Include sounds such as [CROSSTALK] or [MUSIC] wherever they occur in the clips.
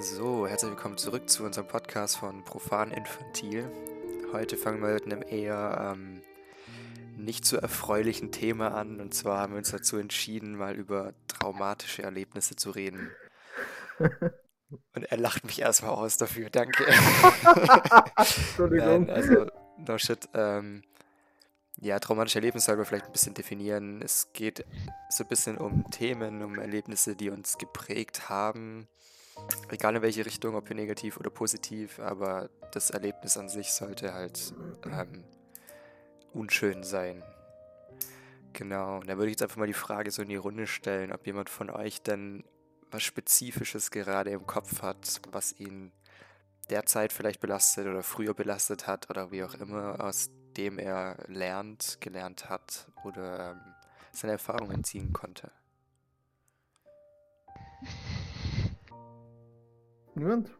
So, herzlich willkommen zurück zu unserem Podcast von Profan Infantil. Heute fangen wir mit einem eher ähm, nicht so erfreulichen Thema an. Und zwar haben wir uns dazu entschieden, mal über traumatische Erlebnisse zu reden. Und er lacht mich erstmal aus dafür, danke. [LAUGHS] Entschuldigung. Nein, also, no shit. Ähm, ja, traumatische Erlebnisse sollten wir vielleicht ein bisschen definieren. Es geht so ein bisschen um Themen, um Erlebnisse, die uns geprägt haben. Egal in welche Richtung, ob negativ oder positiv, aber das Erlebnis an sich sollte halt ähm, unschön sein. Genau, und da würde ich jetzt einfach mal die Frage so in die Runde stellen, ob jemand von euch denn was Spezifisches gerade im Kopf hat, was ihn derzeit vielleicht belastet oder früher belastet hat oder wie auch immer, aus dem er lernt, gelernt hat oder ähm, seine Erfahrungen ziehen konnte. Niemand?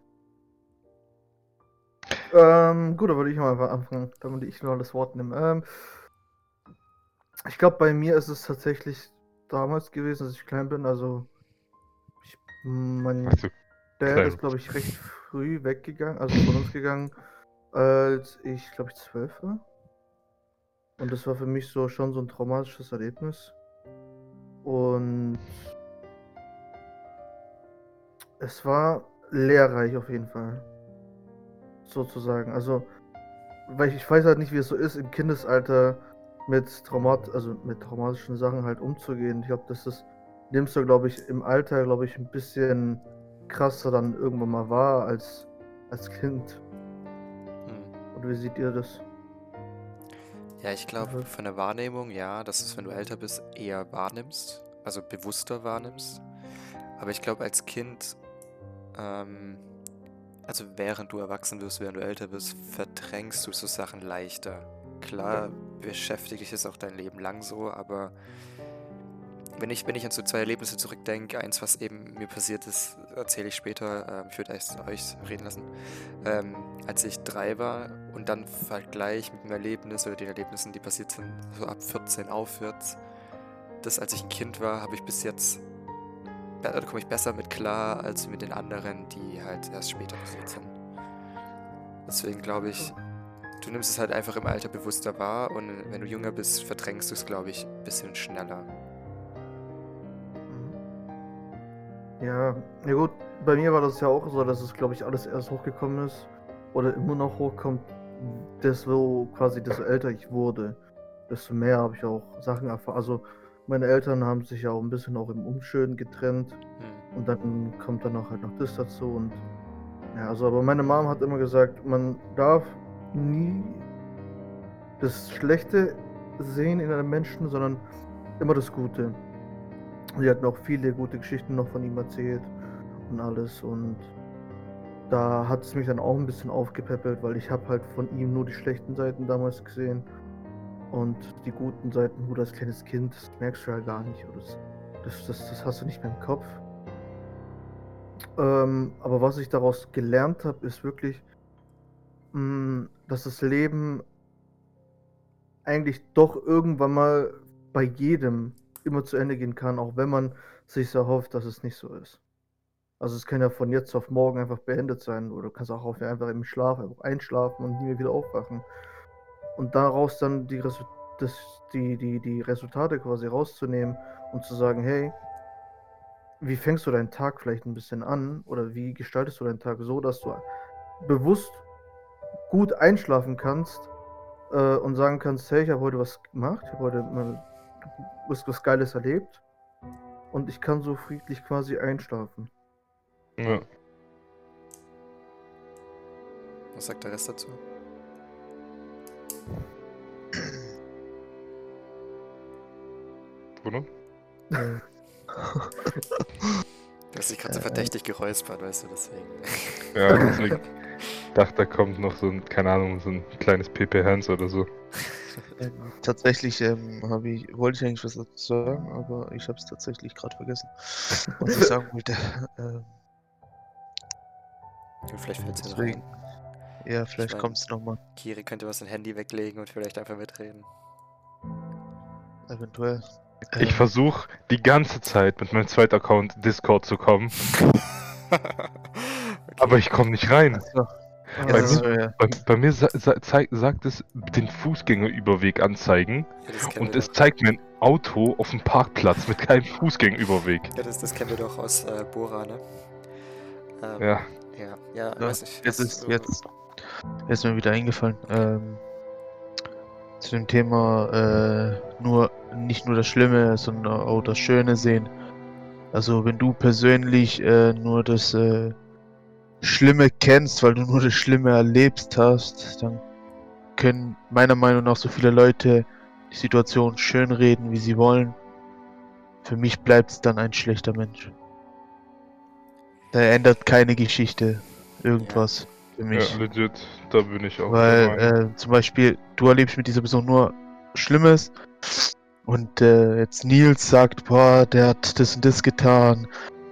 Ähm, gut, dann würde ich mal einfach anfangen, damit ich nur das Wort nehme. Ähm, ich glaube, bei mir ist es tatsächlich damals gewesen, als ich klein bin. Also, ich, mein Ach so, Dad klein. ist, glaube ich, recht früh weggegangen, also von uns gegangen, als ich, glaube ich, zwölf war. Und das war für mich so schon so ein traumatisches Erlebnis. Und es war lehrreich auf jeden Fall. Sozusagen. Also, weil ich, ich weiß halt nicht, wie es so ist, im Kindesalter mit Traumat, also mit traumatischen Sachen halt umzugehen. Ich glaube, das ist, nimmst du, glaube ich, im Alter, glaube ich, ein bisschen krasser dann irgendwann mal wahr als als Kind. Hm. Oder wie seht ihr das? Ja, ich glaube, Mhm. von der Wahrnehmung, ja, dass es, wenn du älter bist, eher wahrnimmst, also bewusster wahrnimmst. Aber ich glaube, als Kind, ähm, also während du erwachsen wirst, während du älter bist, verdrängst du so Sachen leichter. Klar beschäftigt dich das auch dein Leben lang so, aber wenn ich, wenn ich an so zwei Erlebnisse zurückdenke, eins, was eben mir passiert ist, erzähle ich später, ähm, ich würde erst euch reden lassen, ähm, als ich drei war und dann Vergleich mit dem Erlebnis oder den Erlebnissen, die passiert sind, so ab 14 aufwärts. Das, als ich ein Kind war, habe ich bis jetzt, da komme ich besser mit klar, als mit den anderen, die halt erst später passiert sind. Deswegen glaube ich, du nimmst es halt einfach im Alter bewusster wahr und wenn du jünger bist, verdrängst du es, glaube ich, ein bisschen schneller. Ja, ja gut, bei mir war das ja auch so, dass es, glaube ich, alles erst hochgekommen ist oder immer noch hochkommt, desto quasi, desto älter ich wurde, desto mehr habe ich auch Sachen erfahren. Also meine Eltern haben sich ja auch ein bisschen auch im Unschön getrennt Hm. und dann kommt dann auch halt noch das dazu und ja, also aber meine Mom hat immer gesagt, man darf nie das Schlechte sehen in einem Menschen, sondern immer das Gute. Sie hat noch viele gute Geschichten noch von ihm erzählt und alles und da hat es mich dann auch ein bisschen aufgepäppelt, weil ich habe halt von ihm nur die schlechten Seiten damals gesehen und die guten Seiten, gut als kleines Kind, das merkst du ja gar nicht das, das, das, hast du nicht mehr im Kopf. Ähm, aber was ich daraus gelernt habe, ist wirklich, mh, dass das Leben eigentlich doch irgendwann mal bei jedem immer zu Ende gehen kann, auch wenn man sich erhofft, dass es nicht so ist. Also es kann ja von jetzt auf morgen einfach beendet sein oder du kannst auch einfach im Schlaf einfach einschlafen und nie mehr wieder aufwachen. Und daraus dann die, Resu das, die, die, die Resultate quasi rauszunehmen und zu sagen, hey, wie fängst du deinen Tag vielleicht ein bisschen an oder wie gestaltest du deinen Tag so, dass du bewusst gut einschlafen kannst äh, und sagen kannst, hey, ich habe heute was gemacht, ich habe heute mal was, was Geiles erlebt und ich kann so friedlich quasi einschlafen. Ja. Was sagt der Rest dazu? Bruno? Äh, [LAUGHS] Du hast dich gerade so verdächtig geräuspert, weißt du, deswegen. Ja, [LAUGHS] deswegen dachte, da kommt noch so ein, keine Ahnung, so ein kleines PP Hans oder so. Ähm, tatsächlich ähm, habe ich, wollte ich eigentlich was dazu sagen, aber ich habe es tatsächlich gerade vergessen, was ich sagen wollte. [LAUGHS] Ähm, Und vielleicht fällt es ein. ja, vielleicht mein- kommt es nochmal, Kiri könnte was sein Handy weglegen und vielleicht einfach mitreden. eventuell. Ich Ähm, versuche die ganze Zeit mit meinem zweiten Account Discord zu kommen. [LAUGHS] Aber ich komme nicht rein. Achso, Bei Also, so, ja. Bei, bei mir sa sa sagt es den Fußgängerüberweg anzeigen Ja, und es doch. zeigt mir ein Auto auf dem Parkplatz mit keinem Fußgängerüberweg. Ja, das, das kennen wir doch aus äh, Bora, ne? Ähm, Ja, Ja, ja, Ja, weiß nicht. Jetzt ist du- jetzt ist mir wieder eingefallen. Ähm, zu dem Thema äh, nur nicht nur das Schlimme, sondern auch das Schöne sehen. Also wenn du persönlich äh, nur das äh, Schlimme kennst, weil du nur das Schlimme erlebst hast, dann können meiner Meinung nach so viele Leute die Situation schönreden, wie sie wollen. Für mich bleibt es dann ein schlechter Mensch. Da ändert keine Geschichte irgendwas für mich. ja, legit, da bin ich auch. Weil äh, zum Beispiel, du erlebst mit dieser Person nur Schlimmes und äh, jetzt Nils sagt, boah, der hat das und das getan,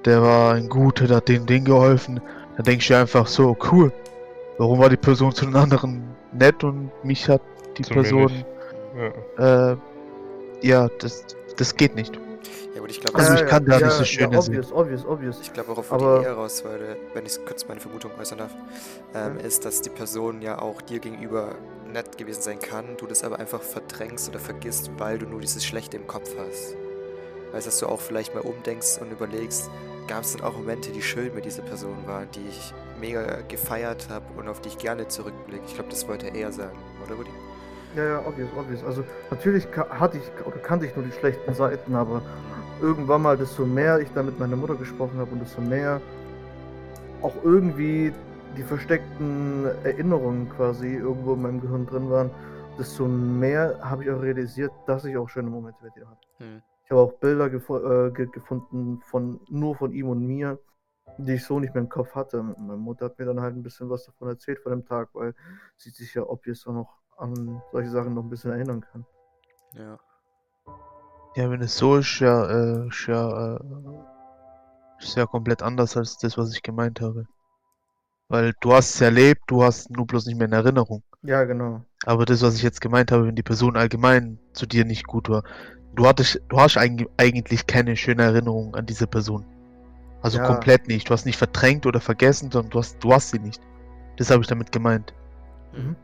der war ein Guter, der hat dem Ding geholfen, dann denkst du einfach so, cool, warum war die Person zu den anderen nett und mich hat die Zu Person, ja. äh, ja, das, das geht nicht. Ja, gut, ich glaube, Also das- ich kann da nicht so Schöne ja, obvious, obvious, obvious. Ich glaube, worauf Aber- die eher raus wollte, wenn ich kurz meine Vermutung äußern darf, ähm, Ja. ist, dass die Person ja auch dir gegenüber nett gewesen sein kann, du das aber einfach verdrängst oder vergisst, weil du nur dieses Schlechte im Kopf hast. Weißt du, dass du auch vielleicht mal umdenkst und überlegst, gab es denn auch Momente, die schön mit dieser Person waren, die ich mega gefeiert habe und auf die ich gerne zurückblicke. Ich glaube, das wollte er eher sagen, oder Rudi? Ja, ja, obvious, obvious. Also natürlich hatte ich oder kannte ich nur die schlechten Seiten, aber irgendwann mal, desto mehr ich da mit meiner Mutter gesprochen habe und desto mehr auch irgendwie die versteckten Erinnerungen quasi irgendwo in meinem Gehirn drin waren, desto mehr habe ich auch realisiert, dass ich auch schöne Momente mit ihr hatte. Hm. Ich habe auch Bilder gefo äh, ge gefunden von nur von ihm und mir, die ich so nicht mehr im Kopf hatte. Meine Mutter hat mir dann halt ein bisschen was davon erzählt von dem Tag, weil sie sich ja obvious auch noch an solche Sachen noch ein bisschen erinnern kann. Ja. Ja, wenn es so ist, ja, äh, ist ja, äh, ist ja komplett anders als das, was ich gemeint habe. Weil du hast es erlebt, du hast nur bloß nicht mehr in Erinnerung. Ja, genau. Aber das, was ich jetzt gemeint habe, wenn die Person allgemein zu dir nicht gut war, du hattest, du hast eig eigentlich keine schöne Erinnerung an diese Person. Also Ja. komplett nicht. Du hast nicht verdrängt oder vergessen, sondern du hast, du hast sie nicht. Das habe ich damit gemeint. Mhm.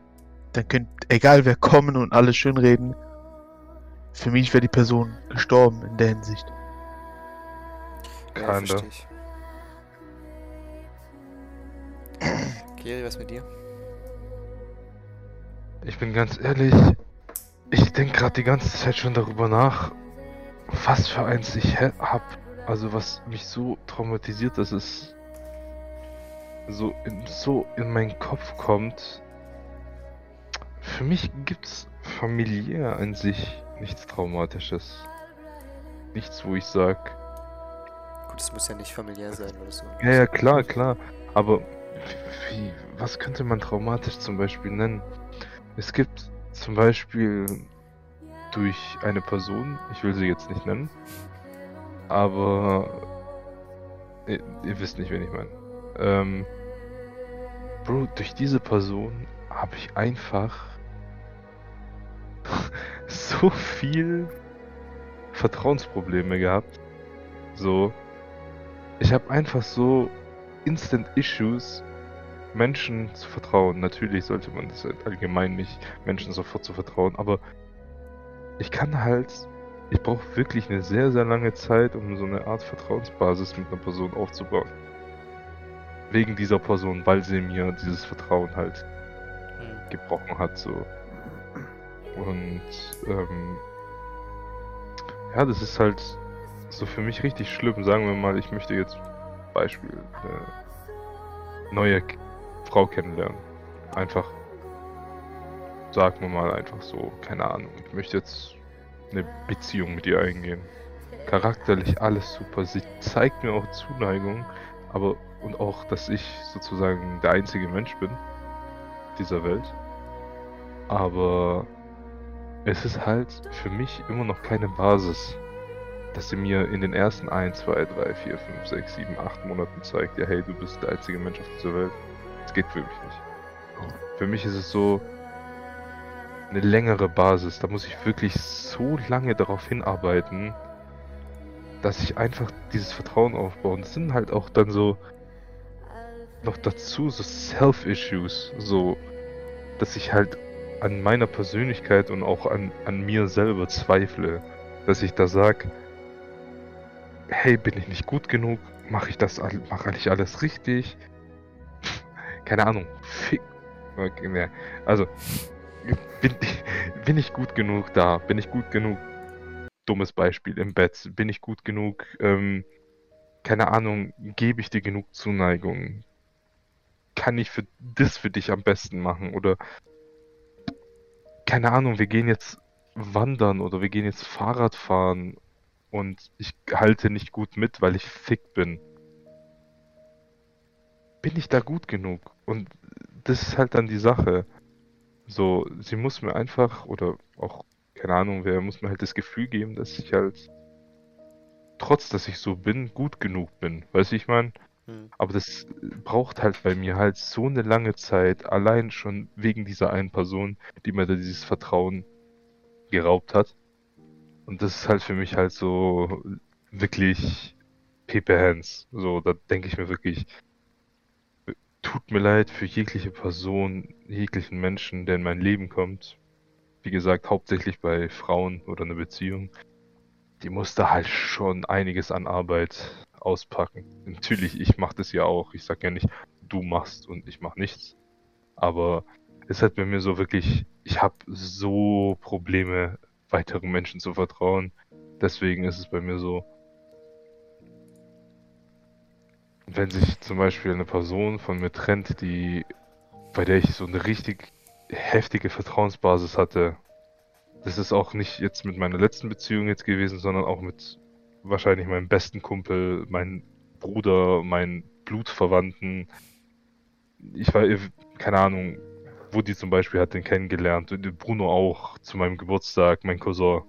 Dann könnt, egal wer kommen und alles schön reden, für mich wäre die Person gestorben in der Hinsicht. Ja, verstehe ich. Kiri, was mit dir? Ich bin ganz ehrlich, ich denke gerade die ganze Zeit schon darüber nach, was für eins ich hab. Also was mich so traumatisiert, dass es so in, so in meinen Kopf kommt. Für mich gibt's familiär an sich nichts Traumatisches. Nichts, wo ich sag, Gut, es muss ja nicht familiär sein oder so. ja, ja, klar, klar. Aber wie, was könnte man traumatisch zum Beispiel nennen? Es gibt zum Beispiel durch eine Person, ich will sie jetzt nicht nennen, aber ihr, ihr wisst nicht, wen ich meine. Ähm, Bro, durch diese Person habe ich einfach [LAUGHS] so viel Vertrauensprobleme gehabt. So, ich habe einfach so Instant Issues, Menschen zu vertrauen. Natürlich sollte man das halt allgemein nicht, Menschen sofort zu vertrauen, aber ich kann halt, ich brauche wirklich eine sehr, sehr lange Zeit, um so eine Art Vertrauensbasis mit einer Person aufzubauen. Wegen dieser Person, weil sie mir dieses Vertrauen halt Hm. gebrochen hat, so. Und, ähm, ja, das ist halt so für mich richtig schlimm. Sagen wir mal, ich möchte jetzt Beispiel eine neue Frau kennenlernen. Einfach, sagen wir mal einfach so, keine Ahnung. Ich möchte jetzt eine Beziehung mit ihr eingehen. Charakterlich alles super. Sie zeigt mir auch Zuneigung, aber und auch, dass ich sozusagen der einzige Mensch bin dieser Welt. Aber es ist halt für mich immer noch keine Basis, dass sie mir in den ersten 1, 2, 3, 4, 5, 6, 7, 8 Monaten zeigt, ja hey, du bist der einzige Mensch auf dieser Welt. Das geht für mich nicht. Für mich ist es so eine längere Basis. Da muss ich wirklich so lange darauf hinarbeiten, dass ich einfach dieses Vertrauen aufbaue. Und es sind halt auch dann so noch dazu so Self-Issues, so, dass ich halt an meiner Persönlichkeit und auch an, an mir selber zweifle. Dass ich da sag, hey, bin ich nicht gut genug? Mache ich das, mache ich alles richtig? Keine Ahnung. [LAUGHS] Also, bin, bin ich gut genug da? Bin ich gut genug? Dummes Beispiel im Bett. Bin ich gut genug? Ähm, keine Ahnung, gebe ich dir genug Zuneigung? Kann ich für das für dich am besten machen? Oder keine Ahnung, wir gehen jetzt wandern oder wir gehen jetzt Fahrrad fahren und ich halte nicht gut mit, weil ich fick bin. Bin ich da gut genug? Und das ist halt dann die Sache. So, sie muss mir einfach, oder auch, keine Ahnung, wer muss mir halt das Gefühl geben, dass ich halt, trotz dass ich so bin, gut genug bin. Weißt du, ich meine? Hm. Aber das braucht halt bei mir halt so eine lange Zeit, allein schon wegen dieser einen Person, die mir da dieses Vertrauen geraubt hat. Und das ist halt für mich halt so wirklich Paper Hands. So, da denke ich mir wirklich, tut mir leid für jegliche Person, jeglichen Menschen, der in mein Leben kommt. Wie gesagt, hauptsächlich bei Frauen oder einer Beziehung. Die muss da halt schon einiges an Arbeit auspacken. Natürlich, ich mache das ja auch. Ich sag ja nicht, du machst und ich mach nichts. Aber es hat bei mir so wirklich, ich habe so Probleme, weiteren Menschen zu vertrauen. Deswegen ist es bei mir so, wenn sich zum Beispiel eine Person von mir trennt, die, bei der ich so eine richtig heftige Vertrauensbasis hatte, das ist auch nicht jetzt mit meiner letzten Beziehung jetzt gewesen, sondern auch mit wahrscheinlich meinem besten Kumpel, meinem Bruder, meinen Blutverwandten. Ich war, keine Ahnung, wo die zum Beispiel hat den kennengelernt. Bruno auch zu meinem Geburtstag, mein Cousin.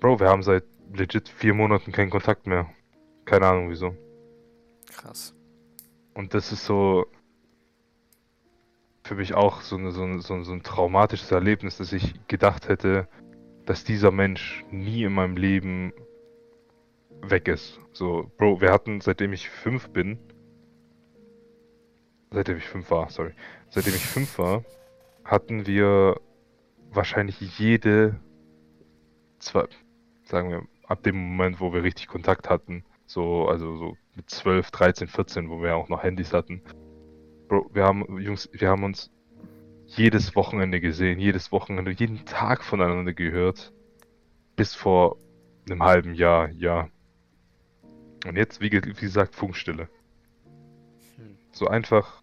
Bro, wir haben seit legit vier Monaten keinen Kontakt mehr. Keine Ahnung wieso. Krass. Und das ist so für mich auch so, eine, so, ein, so, ein traumatisches Erlebnis, dass ich gedacht hätte, dass dieser Mensch nie in meinem Leben weg ist. So, Bro, wir hatten, seitdem ich fünf bin, seitdem ich fünf war, sorry, seitdem ich fünf war, hatten wir wahrscheinlich jede, zwei, sagen wir, ab dem Moment, wo wir richtig Kontakt hatten, so, also so mit 12, 13, 14, wo wir auch noch Handys hatten. Bro, wir haben, Jungs, wir haben uns jedes Wochenende gesehen, jedes Wochenende, jeden Tag voneinander gehört. Bis vor einem halben Jahr, ja. Und jetzt, wie, wie gesagt, Funkstille. Hm. So einfach.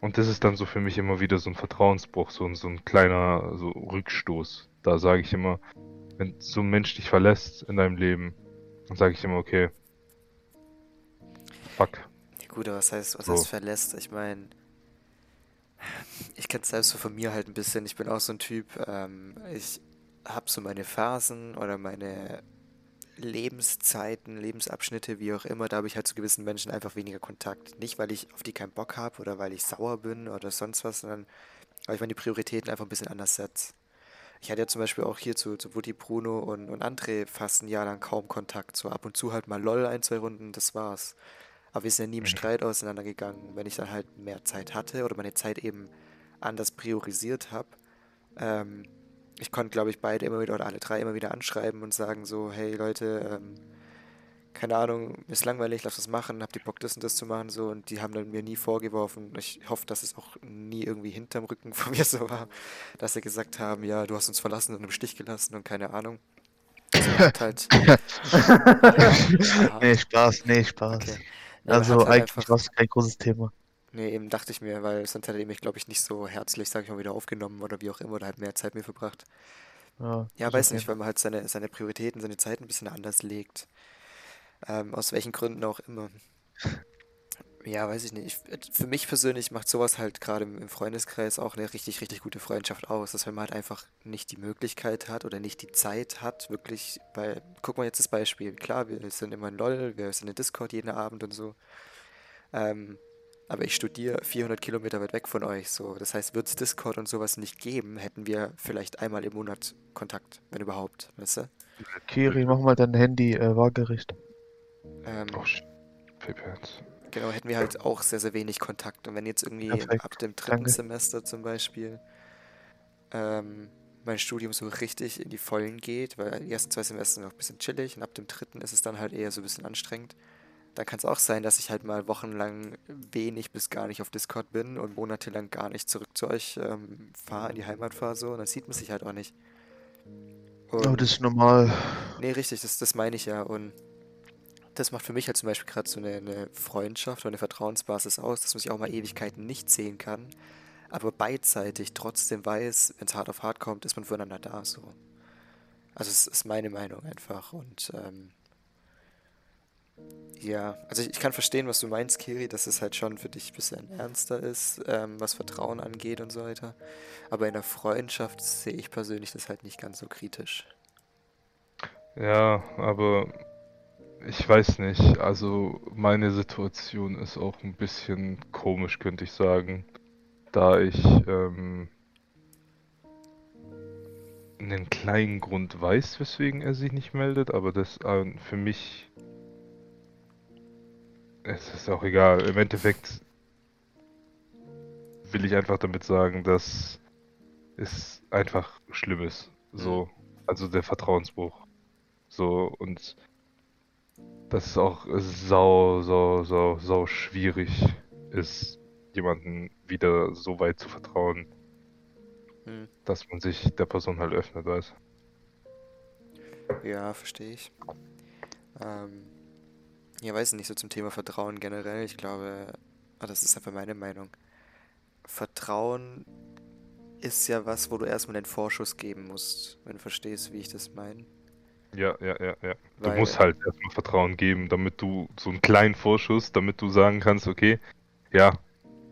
Und das ist dann so für mich immer wieder so ein Vertrauensbruch, so, ein, so ein kleiner so Rückstoß. Da sage ich immer, wenn so ein Mensch dich verlässt in deinem Leben, dann sage ich immer, okay, fuck. Ja gut, aber was heißt, was so. heißt verlässt? Ich meine, ich kenne es selbst so von mir halt ein bisschen. Ich bin auch so ein Typ, ähm, ich habe so meine Phasen oder meine Lebenszeiten, Lebensabschnitte, wie auch immer, da habe ich halt zu gewissen Menschen einfach weniger Kontakt. Nicht, weil ich auf die keinen Bock habe oder weil ich sauer bin oder sonst was, sondern weil ich meine Prioritäten einfach ein bisschen anders setze. Ich hatte ja zum Beispiel auch hier zu, zu Woody, Bruno und, und André fast ein Jahr lang kaum Kontakt. So ab und zu halt mal LOL ein, zwei Runden, das war's. Aber wir sind ja nie im mhm. Streit auseinandergegangen. Wenn ich dann halt mehr Zeit hatte oder meine Zeit eben anders priorisiert habe, ähm, ich konnte, glaube ich, beide immer wieder oder alle drei immer wieder anschreiben und sagen so, hey Leute, ähm, keine Ahnung, mir ist langweilig, lass das machen, habt ihr Bock, das und das zu machen, so, und die haben dann mir nie vorgeworfen, ich hoffe, dass es auch nie irgendwie hinterm Rücken [LAUGHS] von mir so war, dass sie gesagt haben, ja, du hast uns verlassen und im Stich gelassen und keine Ahnung. Also halt... [LAUGHS] [LAUGHS] nee, Spaß, nee, Spaß. Okay. Ja, also halt eigentlich war es kein großes Thema. Nee, eben dachte ich mir, weil sonst hätte er mich, glaube ich, nicht so herzlich, sag ich mal, wieder aufgenommen oder wie auch immer, oder halt mehr Zeit mir verbracht. Ja, ja weiß nicht, weil man halt seine, seine Prioritäten, seine Zeit ein bisschen anders legt. Ähm, aus welchen Gründen auch immer. Ja, weiß ich nicht. Ich, für mich persönlich macht sowas halt gerade im, Freundeskreis auch eine richtig, richtig gute Freundschaft aus. Dass wenn man halt einfach nicht die Möglichkeit hat oder nicht die Zeit hat, wirklich, weil, guck mal jetzt das Beispiel. Klar, wir sind immer in LOL, wir sind in Discord jeden Abend und so. Ähm, aber ich studiere 400 Kilometer weit weg von euch. So. Das heißt, wird es Discord und sowas nicht geben, hätten wir vielleicht einmal im Monat Kontakt, wenn überhaupt, weißt du? Kiri, mach mal dein Handy äh, waagerecht. Ähm, oh, Genau, hätten wir halt auch sehr, sehr wenig Kontakt. Und wenn jetzt irgendwie Perfekt, ab dem dritten danke. Semester zum Beispiel ähm, mein Studium so richtig in die Vollen geht, weil die ersten zwei Semester sind noch ein bisschen chillig und ab dem dritten ist es dann halt eher so ein bisschen anstrengend. Dann kann es auch sein, dass ich halt mal wochenlang wenig bis gar nicht auf Discord bin und monatelang gar nicht zurück zu euch ähm, fahre, in die Heimat fahre so und dann sieht man sich halt auch nicht. Und das ist normal. Nee, richtig, das, das meine ich ja. Und das macht für mich halt zum Beispiel gerade so eine, eine Freundschaft oder eine Vertrauensbasis aus, dass man sich auch mal Ewigkeiten nicht sehen kann, aber beidseitig trotzdem weiß, wenn es hart auf hart kommt, ist man füreinander da. So. Also es ist meine Meinung einfach. Und ähm, ja, also ich, ich kann verstehen, was du meinst, Kiri, dass es halt schon für dich ein bisschen ernster ist, ähm, was Vertrauen angeht und so weiter. Aber in der Freundschaft sehe ich persönlich das halt nicht ganz so kritisch. Ja, aber ich weiß nicht. Also meine Situation ist auch ein bisschen komisch, könnte ich sagen, da ich ähm, einen kleinen Grund weiß, weswegen er sich nicht meldet, aber das äh, für mich es ist auch egal. Im Endeffekt will ich einfach damit sagen, dass es einfach schlimm ist. So, also der Vertrauensbruch. So, und dass es auch sau, sau, sau, sau schwierig ist, jemanden wieder so weit zu vertrauen, Hm. dass man sich der Person halt öffnet, weiß. Ja, verstehe ich. Ähm, ja, weiß nicht, so zum Thema Vertrauen generell. Ich glaube, ah, das ist einfach meine Meinung. Vertrauen ist ja was, wo du erstmal den Vorschuss geben musst, wenn du verstehst, wie ich das meine. Ja, ja, ja, ja. Du Weil- musst halt erstmal Vertrauen geben, damit du so einen kleinen Vorschuss, damit du sagen kannst, okay, ja,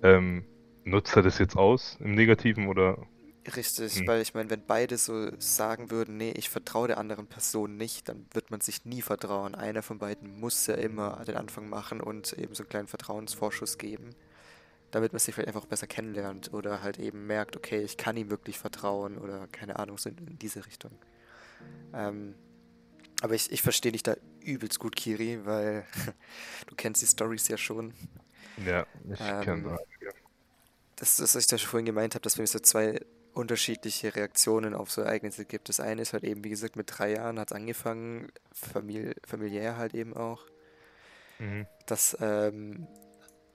ähm, nutzt er das jetzt aus im Negativen oder Richtig, Hm. weil ich meine, wenn beide so sagen würden, nee, ich vertraue der anderen Person nicht, dann wird man sich nie vertrauen. Einer von beiden muss ja immer den Anfang machen und eben so einen kleinen Vertrauensvorschuss geben, damit man sich vielleicht einfach besser kennenlernt oder halt eben merkt, okay, ich kann ihm wirklich vertrauen oder keine Ahnung, so in, in diese Richtung. Ähm, aber ich, ich verstehe dich da übelst gut, Kiri, weil [LAUGHS] du kennst die Stories ja schon. ja, ich Ähm, kenne Das ist, was ich da schon vorhin gemeint habe, dass es so zwei unterschiedliche Reaktionen auf so Ereignisse gibt. Das eine ist halt eben, wie gesagt, mit drei Jahren hat es angefangen, famili familiär halt eben auch. Mhm. dass, ähm,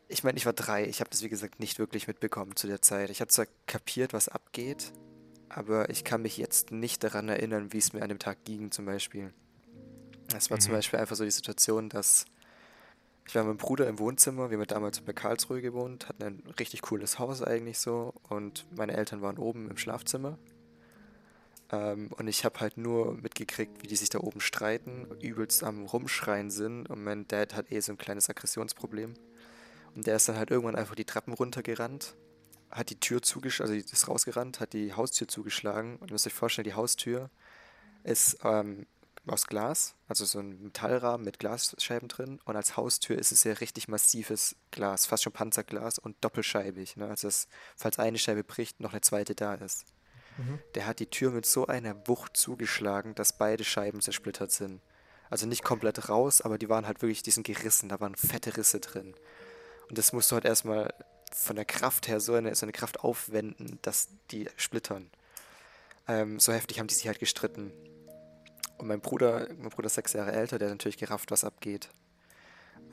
ich meine, ich war drei, ich habe das wie gesagt nicht wirklich mitbekommen zu der Zeit. Ich habe zwar kapiert, was abgeht, aber ich kann mich jetzt nicht daran erinnern, wie es mir an dem Tag ging zum Beispiel. Es war zum Mhm. Beispiel einfach so die Situation, dass ich war mit meinem Bruder im Wohnzimmer, wir haben damals bei Karlsruhe gewohnt, hatten ein richtig cooles Haus eigentlich so und meine Eltern waren oben im Schlafzimmer. Ähm, und ich habe halt nur mitgekriegt, wie die sich da oben streiten, übelst am Rumschreien sind. Und mein Dad hat eh so ein kleines Aggressionsproblem. Und der ist dann halt irgendwann einfach die Treppen runtergerannt, hat die Tür zugeschlagen, also ist rausgerannt, hat die Haustür zugeschlagen. Und ihr müsst euch vorstellen, die Haustür ist ähm, aus Glas, also so ein Metallrahmen mit Glasscheiben drin. Und als Haustür ist es ja richtig massives Glas, fast schon Panzerglas und doppelscheibig. Ne? Also, dass, falls eine Scheibe bricht, noch eine zweite da ist. Mhm. Der hat die Tür mit so einer Wucht zugeschlagen, dass beide Scheiben zersplittert sind. Also nicht komplett raus, aber die waren halt wirklich, die sind gerissen, da waren fette Risse drin. Und das musst du halt erstmal von der Kraft her so eine, so eine Kraft aufwenden, dass die splittern. Ähm, so heftig haben die sich halt gestritten. Und mein Bruder, mein Bruder ist sechs Jahre älter, der hat natürlich gerafft, was abgeht.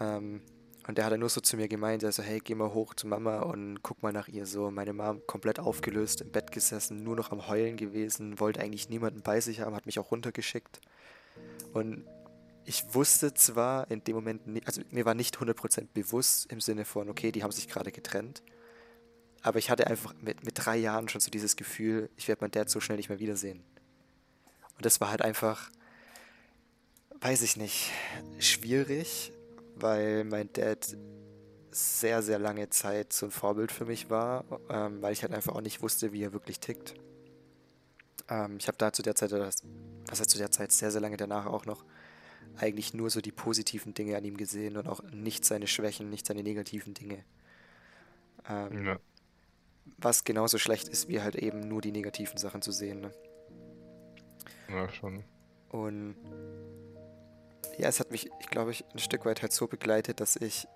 Ähm, und der hat dann nur so zu mir gemeint, er so, hey, geh mal hoch zu Mama und guck mal nach ihr. So, meine Mom komplett aufgelöst, im Bett gesessen, nur noch am Heulen gewesen, wollte eigentlich niemanden bei sich haben, hat mich auch runtergeschickt. Und ich wusste zwar in dem Moment nicht, also mir war nicht 100% bewusst im Sinne von, okay, die haben sich gerade getrennt. Aber ich hatte einfach mit, mit drei Jahren schon so dieses Gefühl, ich werde meinen Dad so schnell nicht mehr wiedersehen. Und das war halt einfach, weiß ich nicht, schwierig, weil mein Dad sehr, sehr lange Zeit so ein Vorbild für mich war, ähm, weil ich halt einfach auch nicht wusste, wie er wirklich tickt. Ähm, ich habe da zu der Zeit, das, was heißt zu der Zeit, sehr, sehr lange danach auch noch, eigentlich nur so die positiven Dinge an ihm gesehen und auch nicht seine Schwächen, nicht seine negativen Dinge. Ähm, Ja. Was genauso schlecht ist, wie halt eben nur die negativen Sachen zu sehen. Ne? Ja, schon. Und ja, es hat mich, ich glaube, ich ein Stück weit halt so begleitet, dass ich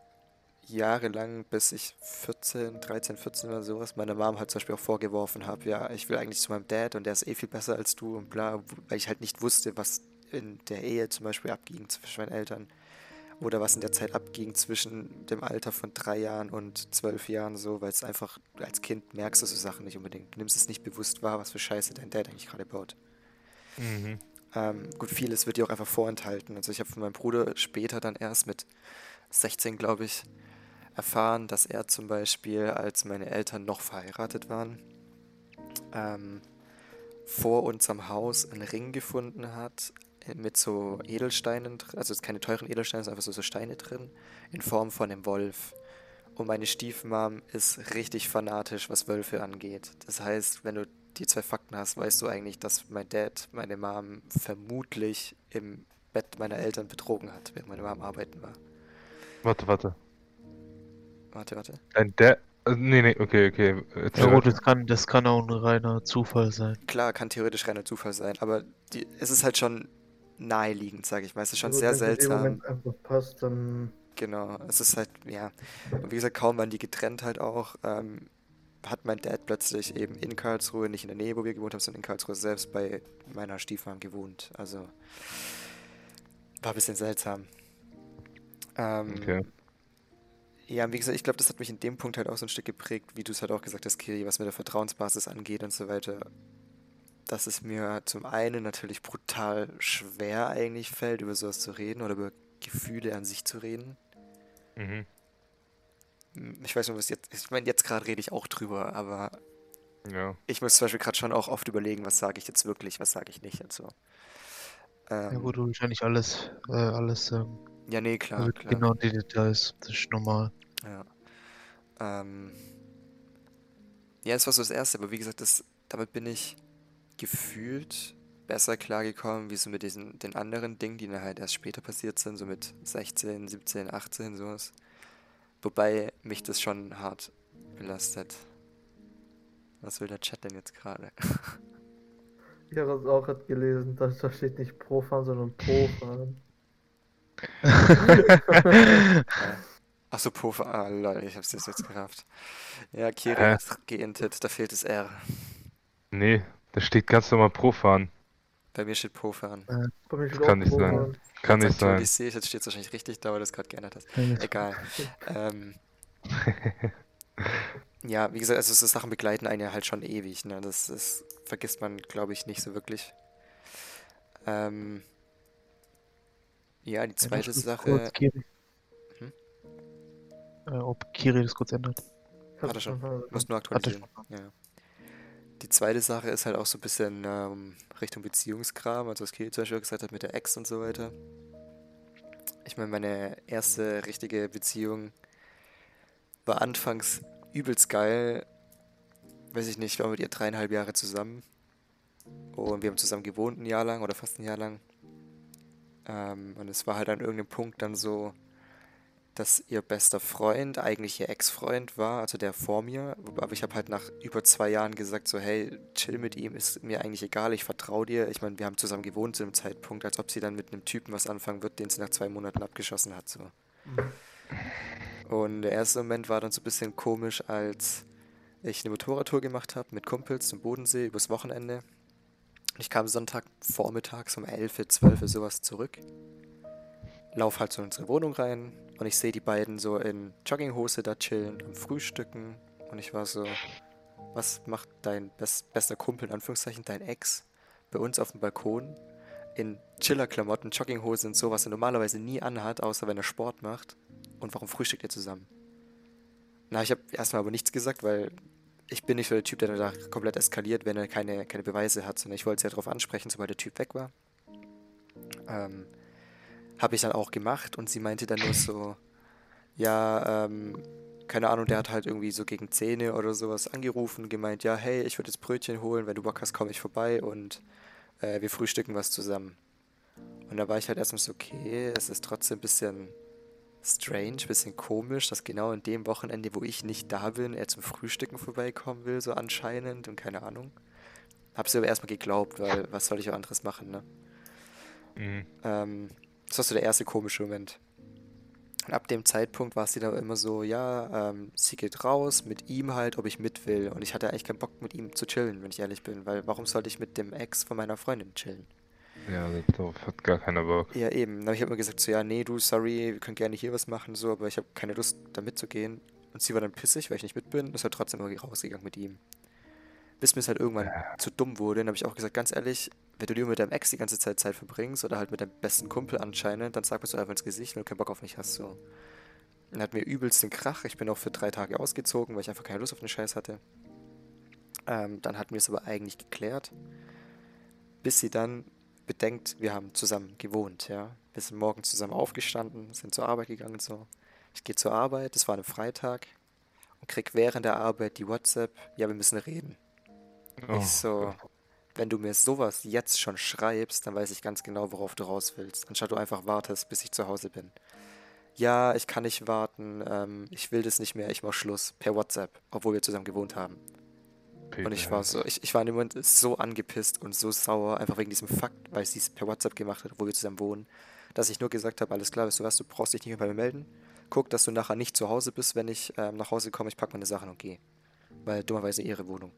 jahrelang, bis ich 14, 13, 14 oder sowas, meiner Mom halt zum Beispiel auch vorgeworfen habe, ja, ich will eigentlich zu meinem Dad und der ist eh viel besser als du und bla, weil ich halt nicht wusste, was in der Ehe zum Beispiel abging zwischen meinen Eltern oder was in der Zeit abging zwischen dem Alter von drei Jahren und zwölf Jahren so, weil es einfach als Kind merkst du so Sachen nicht unbedingt. Nimmst es nicht bewusst wahr, was für Scheiße dein Dad eigentlich gerade baut. Mhm. Ähm, gut, vieles wird dir auch einfach vorenthalten. Also ich habe von meinem Bruder später dann erst mit 16, glaube ich, erfahren, dass er zum Beispiel, als meine Eltern noch verheiratet waren, ähm, vor unserem Haus einen Ring gefunden hat äh, mit so Edelsteinen, also keine teuren Edelsteine, sondern einfach so, so Steine drin, in Form von einem Wolf. Und meine Stiefmom ist richtig fanatisch, was Wölfe angeht. Das heißt, wenn du die zwei Fakten hast, weißt du eigentlich, dass mein Dad meine Mom vermutlich im Bett meiner Eltern betrogen hat, während meine Mom arbeiten war. Warte, warte. Warte, warte. Dein Dad. äh, Nee, nee, okay, okay. Erzähl Ja gut, das kann, das kann auch ein reiner Zufall sein. Klar, kann theoretisch reiner Zufall sein, aber die, es ist halt schon naheliegend, sage ich mal. Es ist schon Also, sehr seltsam. Moment einfach passt, dann Genau, es ist halt, ja. Und wie gesagt, kaum waren die getrennt halt auch, ähm, hat mein Dad plötzlich eben in Karlsruhe, nicht in der Nähe, wo wir gewohnt haben, sondern in Karlsruhe selbst bei meiner Stiefmom gewohnt. Also war ein bisschen seltsam. Ähm, Okay. Ja, wie gesagt, ich glaube, das hat mich in dem Punkt halt auch so ein Stück geprägt, wie du es halt auch gesagt hast, Kiri, was mit der Vertrauensbasis angeht und so weiter. Dass es mir zum einen natürlich brutal schwer eigentlich fällt, über sowas zu reden oder über Gefühle an sich zu reden. Mhm. Ich weiß nicht, was jetzt. Ich meine, jetzt gerade rede ich auch drüber, aber Ja. ich muss zum Beispiel gerade schon auch oft überlegen, was sage ich jetzt wirklich, was sage ich nicht und so. Ja Ähm, gut, du willst eigentlich alles, äh, alles sagen. ja, nee, klar, Also klar. genau die Details, das ist normal. Ja. Ähm, ja, es war so das Erste, aber wie gesagt, das, damit bin ich gefühlt besser klargekommen, wie so mit diesen den anderen Dingen, die dann halt erst später passiert sind, so mit 16, 17, 18, sowas. Wobei mich das schon hart belastet. Was will der Chat denn jetzt gerade? ich habe das auch gerade gelesen, da, steht nicht Pro-Fahren, sondern Pro-Fahren. [LAUGHS] Achso, Puffer. Ah, lol, ich hab's jetzt jetzt gerafft. Ja, Kira hat geintet, da fehlt das R. Nee, da steht ganz normal Pro-Fahren. Bei mir steht Pofern. Bei mir steht kann auch nicht sein. Pro-Fahren. Kann nicht sein. ich, jetzt steht es wahrscheinlich richtig da, weil du es gerade geändert hast. Egal. ähm, [LAUGHS] ja, wie gesagt, also so Sachen begleiten einen ja halt schon ewig. Ne? Das, das vergisst man, glaube ich, nicht so wirklich. Ähm, ja, die zweite Sache. Kurz, Kiri. Hm? Äh, ob Kiri das kurz ändert. Hat er schon. Muss nur aktualisieren. Ja. Die zweite Sache ist halt auch so ein bisschen ähm, Richtung Beziehungskram, also was Kiri zum Beispiel gesagt hat mit der Ex und so weiter. Ich meine, meine erste richtige Beziehung war anfangs übelst geil. Weiß ich nicht, ich war mit ihr dreieinhalb Jahre zusammen. Und wir haben zusammen gewohnt ein Jahr lang oder fast ein Jahr lang. Ähm, und es war halt an irgendeinem Punkt dann so, dass ihr bester Freund eigentlich ihr Ex-Freund war, also der vor mir. Aber ich habe halt nach über zwei Jahren gesagt, so hey, chill mit ihm, ist mir eigentlich egal, ich vertraue dir. Ich meine, wir haben zusammen gewohnt zu dem Zeitpunkt, als ob sie dann mit einem Typen was anfangen wird, den sie nach zwei Monaten abgeschossen hat. So. Und der erste Moment war dann so ein bisschen komisch, als ich eine Motorradtour gemacht habe mit Kumpels zum Bodensee übers Wochenende. Ich kam Sonntag vormittags um 11, 12 sowas zurück. Lauf halt so in unsere Wohnung rein und ich sehe die beiden so in Jogginghose da chillen am Frühstücken. Und ich war so, was macht dein best bester Kumpel, in Anführungszeichen, dein Ex, bei uns auf dem Balkon in Chiller-Klamotten, Jogginghose und so, was er normalerweise nie anhat, außer wenn er Sport macht. Und warum frühstückt ihr zusammen? Na, ich habe erstmal aber nichts gesagt, weil ich bin nicht so der Typ, der da komplett eskaliert, wenn er keine, keine Beweise hat, sondern ich wollte es ja darauf ansprechen, sobald der Typ weg war. Ähm, habe ich dann auch gemacht und sie meinte dann nur so, ja, ähm, keine Ahnung, der hat halt irgendwie so gegen Zähne oder sowas angerufen gemeint, ja, hey, ich würde jetzt Brötchen holen, wenn du Bock hast, komme ich vorbei und äh, wir frühstücken was zusammen. Und da war ich halt erstmal so, okay, es ist trotzdem ein bisschen strange, ein bisschen komisch, dass genau in dem Wochenende, wo ich nicht da bin, er zum Frühstücken vorbeikommen will, so anscheinend und keine Ahnung. Hab's aber erstmal geglaubt, weil was soll ich auch anderes machen, ne? Mhm. Ähm, das war so der erste komische Moment. Und ab dem Zeitpunkt war sie da immer so, ja, ähm, sie geht raus mit ihm halt, ob ich mit will. Und ich hatte eigentlich keinen Bock mit ihm zu chillen, wenn ich ehrlich bin, weil warum sollte ich mit dem Ex von meiner Freundin chillen? Ja, darauf hat gar keiner Bock. Ja, eben. Dann habe ich immer gesagt, so, ja, nee, du, sorry, wir können gerne hier was machen, so, aber ich habe keine Lust, da mitzugehen. Und sie war dann pissig, weil ich nicht mit bin, ist halt trotzdem irgendwie rausgegangen mit ihm. Bis mir es halt irgendwann Ja. zu dumm wurde, dann habe ich auch gesagt, ganz ehrlich, wenn du lieber mit deinem Ex die ganze Zeit Zeit verbringst oder halt mit deinem besten Kumpel anscheinend, dann sag mir so einfach ins Gesicht, wenn du keinen Bock auf mich hast, so. Dann hatten wir übelst den Krach. Ich bin auch für drei Tage ausgezogen, weil ich einfach keine Lust auf den Scheiß hatte. Ähm, dann hatten wir es aber eigentlich geklärt. Bis sie dann bedenkt, wir haben zusammen gewohnt, ja. Wir sind morgens zusammen aufgestanden, sind zur Arbeit gegangen und so. Ich gehe zur Arbeit, das war ein Freitag, und krieg während der Arbeit die WhatsApp, ja, wir müssen reden. Oh, Ich so, wenn du mir sowas jetzt schon schreibst, dann weiß ich ganz genau, worauf du raus willst. Anstatt du einfach wartest, bis ich zu Hause bin. Ja, ich kann nicht warten, ähm, ich will das nicht mehr, ich mach Schluss. Per WhatsApp, obwohl wir zusammen gewohnt haben. Und ich war so, ich, ich war in dem Moment so angepisst und so sauer, einfach wegen diesem Fakt, weil sie es per WhatsApp gemacht hat, wo wir zusammen wohnen, dass ich nur gesagt habe, alles klar, weißt du was, du brauchst dich nicht mehr bei mir melden. Guck, dass du nachher nicht zu Hause bist, wenn ich ähm, nach Hause komme, ich pack meine Sachen und gehe. Weil dummerweise ihre Wohnung.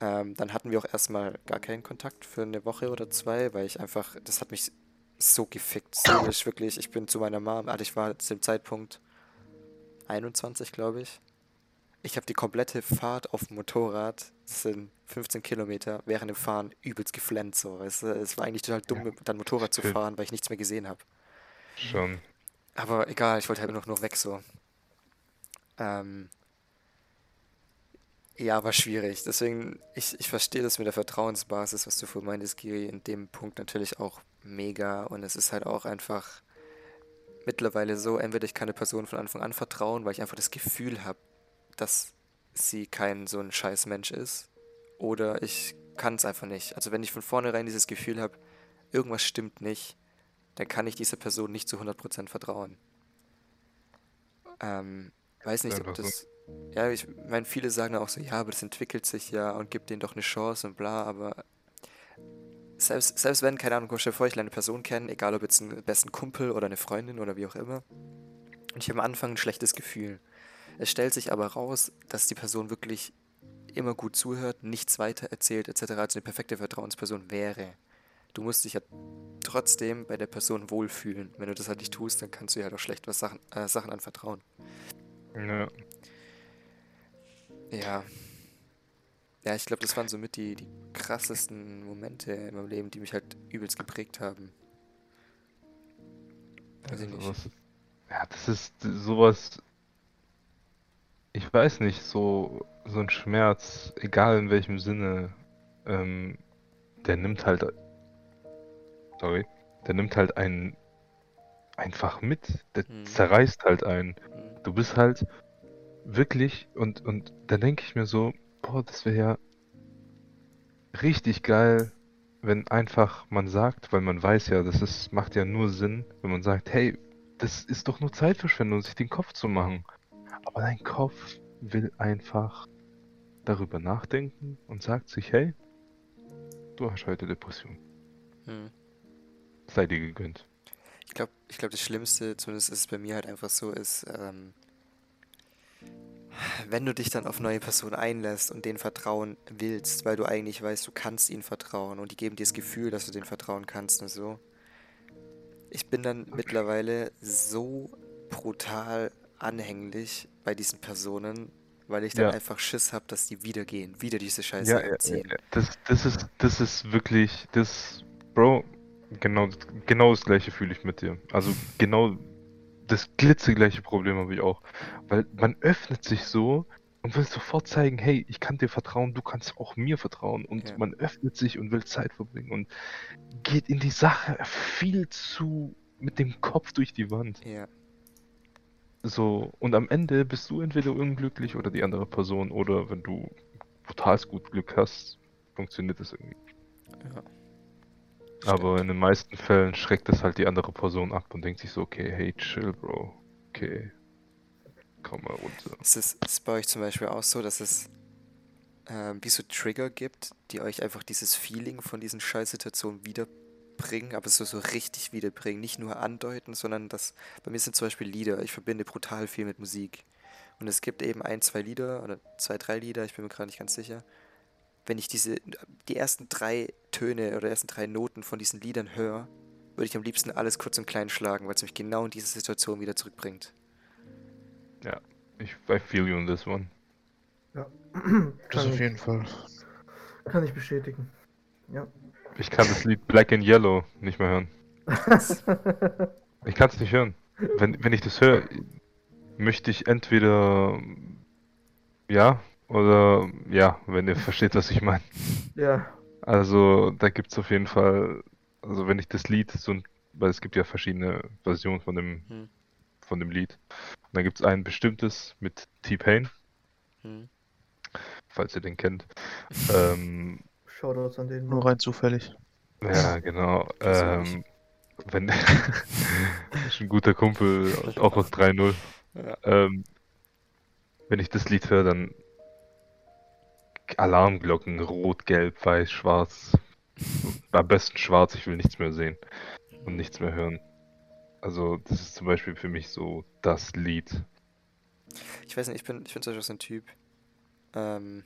Ähm, dann hatten wir auch erstmal gar keinen Kontakt für eine Woche oder zwei, weil ich einfach, das hat mich so gefickt, seelisch wirklich. Ich bin zu meiner Mom, also ich war zu dem Zeitpunkt 21, glaube ich. Ich habe die komplette Fahrt auf dem Motorrad, das sind 15 Kilometer, während dem Fahren übelst geflennt, so, weißt du. Es war eigentlich total dumm, Ja. dann Motorrad zu fahren, weil ich nichts mehr gesehen habe. Schon. Aber egal, ich wollte halt noch, noch weg so. Ähm, ja, war schwierig. Deswegen, ich, ich verstehe das mit der Vertrauensbasis, was du vorhin meintest, Giri, in dem Punkt natürlich auch mega. Und es ist halt auch einfach mittlerweile so, entweder ich kann eine Person von Anfang an vertrauen, weil ich einfach das Gefühl habe, dass sie kein so ein scheiß Mensch ist. Oder ich kann es einfach nicht. Also wenn ich von vornherein dieses Gefühl habe, irgendwas stimmt nicht, dann kann ich dieser Person nicht zu 100% vertrauen. Ähm, weiß nicht, ob das. Ja, ich meine, viele sagen auch so, ja, aber das entwickelt sich ja und gibt denen doch eine Chance und bla, aber selbst, selbst wenn, keine Ahnung, stell dir vor, ich lerne eine Person kennen, egal ob jetzt einen besten Kumpel oder eine Freundin oder wie auch immer, und ich habe am Anfang ein schlechtes Gefühl. Es stellt sich aber raus, dass die Person wirklich immer gut zuhört, nichts weiter erzählt, etc., als eine perfekte Vertrauensperson wäre. Du musst dich ja trotzdem bei der Person wohlfühlen. Wenn du das halt nicht tust, dann kannst du ihr halt auch schlecht was Sachen, äh, Sachen anvertrauen. Ja. Ja. Ja, ich glaube, das waren somit die, die krassesten Momente in meinem Leben, die mich halt übelst geprägt haben. Weiß ich Also nicht. ja, das ist sowas. Ich weiß nicht, so, so ein Schmerz, egal in welchem Sinne, ähm, der nimmt halt. Sorry. Der nimmt halt einen einfach mit. Der Mhm. zerreißt halt einen. Hm. Du bist halt wirklich und, und dann denke ich mir so, boah, das wäre ja richtig geil, wenn einfach man sagt, weil man weiß ja, das ist, macht ja nur Sinn, wenn man sagt, hey, das ist doch nur Zeitverschwendung, sich den Kopf zu machen. Aber dein Kopf will einfach darüber nachdenken und sagt sich, hey, du hast heute Depression. Hm. Sei dir gegönnt. Ich glaube, ich glaub, das Schlimmste, zumindest ist es bei mir halt einfach so, ist, ähm, wenn du dich dann auf neue Personen einlässt und denen vertrauen willst, weil du eigentlich weißt, du kannst ihnen vertrauen und die geben dir das Gefühl, dass du denen vertrauen kannst und so. Ich bin dann mittlerweile so brutal anhänglich bei diesen Personen, weil ich dann Ja. einfach Schiss habe, dass die wieder gehen, wieder diese Scheiße Ja, ja, ja, ja. Das, das ist, das ist wirklich, das, Bro, genau, genau das gleiche fühle ich mit dir. Also genau das glitzegleiche Problem habe ich auch. Weil man öffnet sich so und will sofort zeigen, hey, ich kann dir vertrauen, du kannst auch mir vertrauen. Und Ja. man öffnet sich und will Zeit verbringen und geht in die Sache viel zu mit dem Kopf durch die Wand. Ja, So, und am Ende bist du entweder unglücklich oder die andere Person, oder wenn du brutal gut Glück hast, funktioniert das irgendwie. ja. Aber in den meisten Fällen schreckt es halt die andere Person ab und denkt sich so, okay, hey, chill, Bro. Okay. Komm mal runter. Ist es ist bei euch zum Beispiel auch so, dass es ähm, wie so Trigger gibt, die euch einfach dieses Feeling von diesen Scheißsituationen wieder bringen, aber so, so richtig wiederbringen. Nicht nur andeuten, sondern das, bei mir sind zum Beispiel Lieder. Ich verbinde brutal viel mit Musik. Und es gibt eben ein, zwei Lieder oder zwei, drei Lieder, ich bin mir gerade nicht ganz sicher. Wenn ich diese, die ersten drei Töne oder ersten drei Noten von diesen Liedern höre, würde ich am liebsten alles kurz und klein schlagen, weil es mich genau in diese Situation wieder zurückbringt. Ja, ich I feel you on this one. Ja. [CLEARS THROAT] Das auf jeden Fall. ich, kann ich bestätigen. Ja. Ich kann das Lied Black and Yellow nicht mehr hören. [LAUGHS] Ich kann es nicht hören. Wenn, wenn ich das höre, möchte ich entweder ja oder ja, wenn ihr versteht, was ich meine. [LAUGHS] ja. Also da gibt es auf jeden Fall, also wenn ich das Lied, so ein, weil es gibt ja verschiedene Versionen von dem, Hm. von dem Lied. Und dann gibt es ein bestimmtes mit T-Pain, Hm. falls ihr den kennt. ähm, Shoutouts an den. Nur rein zufällig. ja, genau. Ähm, wenn [LAUGHS] ist ein guter Kumpel, [LAUGHS] auch aus 3-0. Ja. Ähm, wenn ich das Lied höre, dann Alarmglocken, rot, gelb, weiß, schwarz. Am besten schwarz, ich will nichts mehr sehen und nichts mehr hören. Also, das ist zum Beispiel für mich so das Lied. Ich weiß nicht, ich bin, ich bin zum Beispiel so ein Typ, ähm,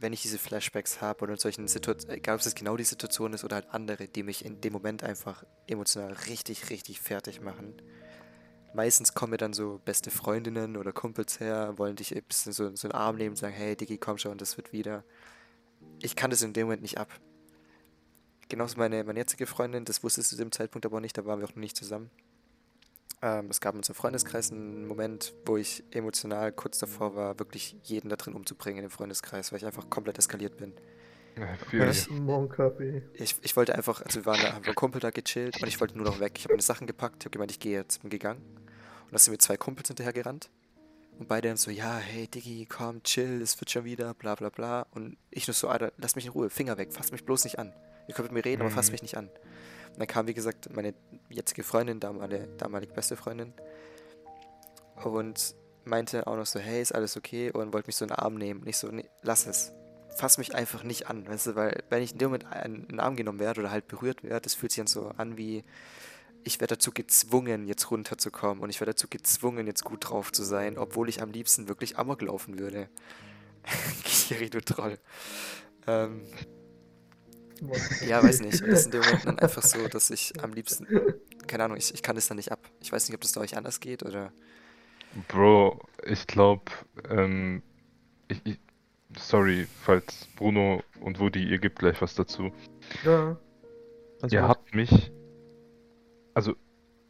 wenn ich diese Flashbacks habe oder in solchen Situationen, egal ob es genau die Situation ist oder halt andere, die mich in dem Moment einfach emotional richtig, richtig fertig machen. Meistens kommen mir dann so beste Freundinnen oder Kumpels her, wollen dich ein bisschen so, so in den Arm nehmen und sagen, hey Digi, komm schon, das wird wieder. Ich kann das in dem Moment nicht ab. Genauso meine, meine jetzige Freundin, das wusste sie zu dem Zeitpunkt aber nicht, da waren wir auch noch nicht zusammen. Ähm, es gab in unserem Freundeskreis einen Moment, wo ich emotional kurz davor war, wirklich jeden da drin umzubringen in dem Freundeskreis, weil ich einfach komplett eskaliert bin. Ja, ich. Ich, ich wollte einfach, also wir waren da, haben wir Kumpel da gechillt und ich wollte nur noch weg. Ich habe meine Sachen gepackt, ich habe gemeint, ich gehe jetzt, bin gegangen. Und da sind mir zwei Kumpels hinterher gerannt. Und beide dann so, ja, hey Diggi, komm, chill, es wird schon wieder, bla bla bla. Und ich nur so, Alter, lass mich in Ruhe, Finger weg, fass mich bloß nicht an. Ihr könnt mit mir reden, aber fasst Mhm. mich nicht an. Und dann kam, wie gesagt, meine jetzige Freundin, damalige, damalige beste Freundin. Und meinte auch noch so, hey, ist alles okay? Und wollte mich so in den Arm nehmen. Und ich so, nee, lass es. Fass mich einfach nicht an, weißt du, weil wenn ich in dem Moment in den Arm genommen werde oder halt berührt werde, das fühlt sich dann so an wie, ich werde dazu gezwungen, jetzt runterzukommen und ich werde dazu gezwungen, jetzt gut drauf zu sein, obwohl ich am liebsten wirklich Amok laufen würde. [LAUGHS] Kiri, du Troll. Ähm, ja, weiß nicht. Das ist in dem Moment dann einfach so, dass ich am liebsten, keine Ahnung, ich, ich kann das dann nicht ab. Ich weiß nicht, ob das bei euch anders geht oder. Bro, ich glaube, ähm, ich, ich, sorry, falls Bruno und Woody, ihr gebt gleich was dazu. Ja. Also Ihr habt mich, also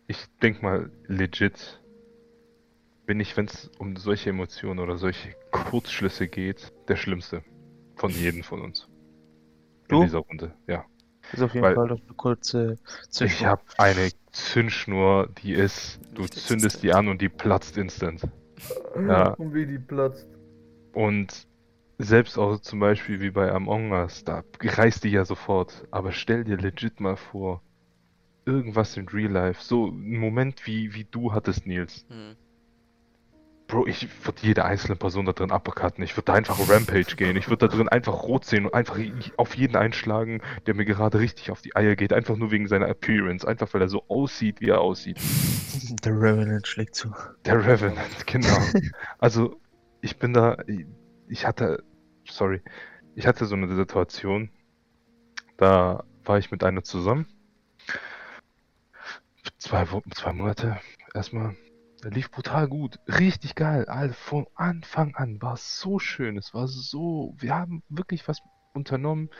ich denk mal legit, bin ich, wenn es um solche Emotionen oder solche Kurzschlüsse geht, der Schlimmste von jedem von uns. In Du? dieser Runde, ja. ist auf jeden weil- Fall doch eine kurze Ich Zwischenfrage. habe eine Zündschnur, die ist, du Nicht zündest die an und die platzt instant. [LAUGHS] Ja. Und wie die platzt. Und selbst auch zum Beispiel wie bei Among Us, da reißt die ja sofort. Aber stell dir legit mal vor, irgendwas in Real Life, so ein Moment wie, wie du hattest, Nils. Hm. Bro, ich würde jede einzelne Person da drin uppercutten. Ich würde da einfach Rampage gehen. Ich würde da drin einfach rot sehen und einfach auf jeden einschlagen, der mir gerade richtig auf die Eier geht. Einfach nur wegen seiner Appearance. Einfach weil er so aussieht, wie er aussieht. [LAUGHS] Der Revenant schlägt zu. Der Revenant, genau. [LAUGHS] Also, ich bin da, ich hatte, sorry, ich hatte so eine Situation, da war ich mit einer zusammen. Zwei, zwei Monate erstmal. Lief brutal gut, richtig geil. All von Anfang an war es so schön. Es war so, wir haben wirklich was unternommen.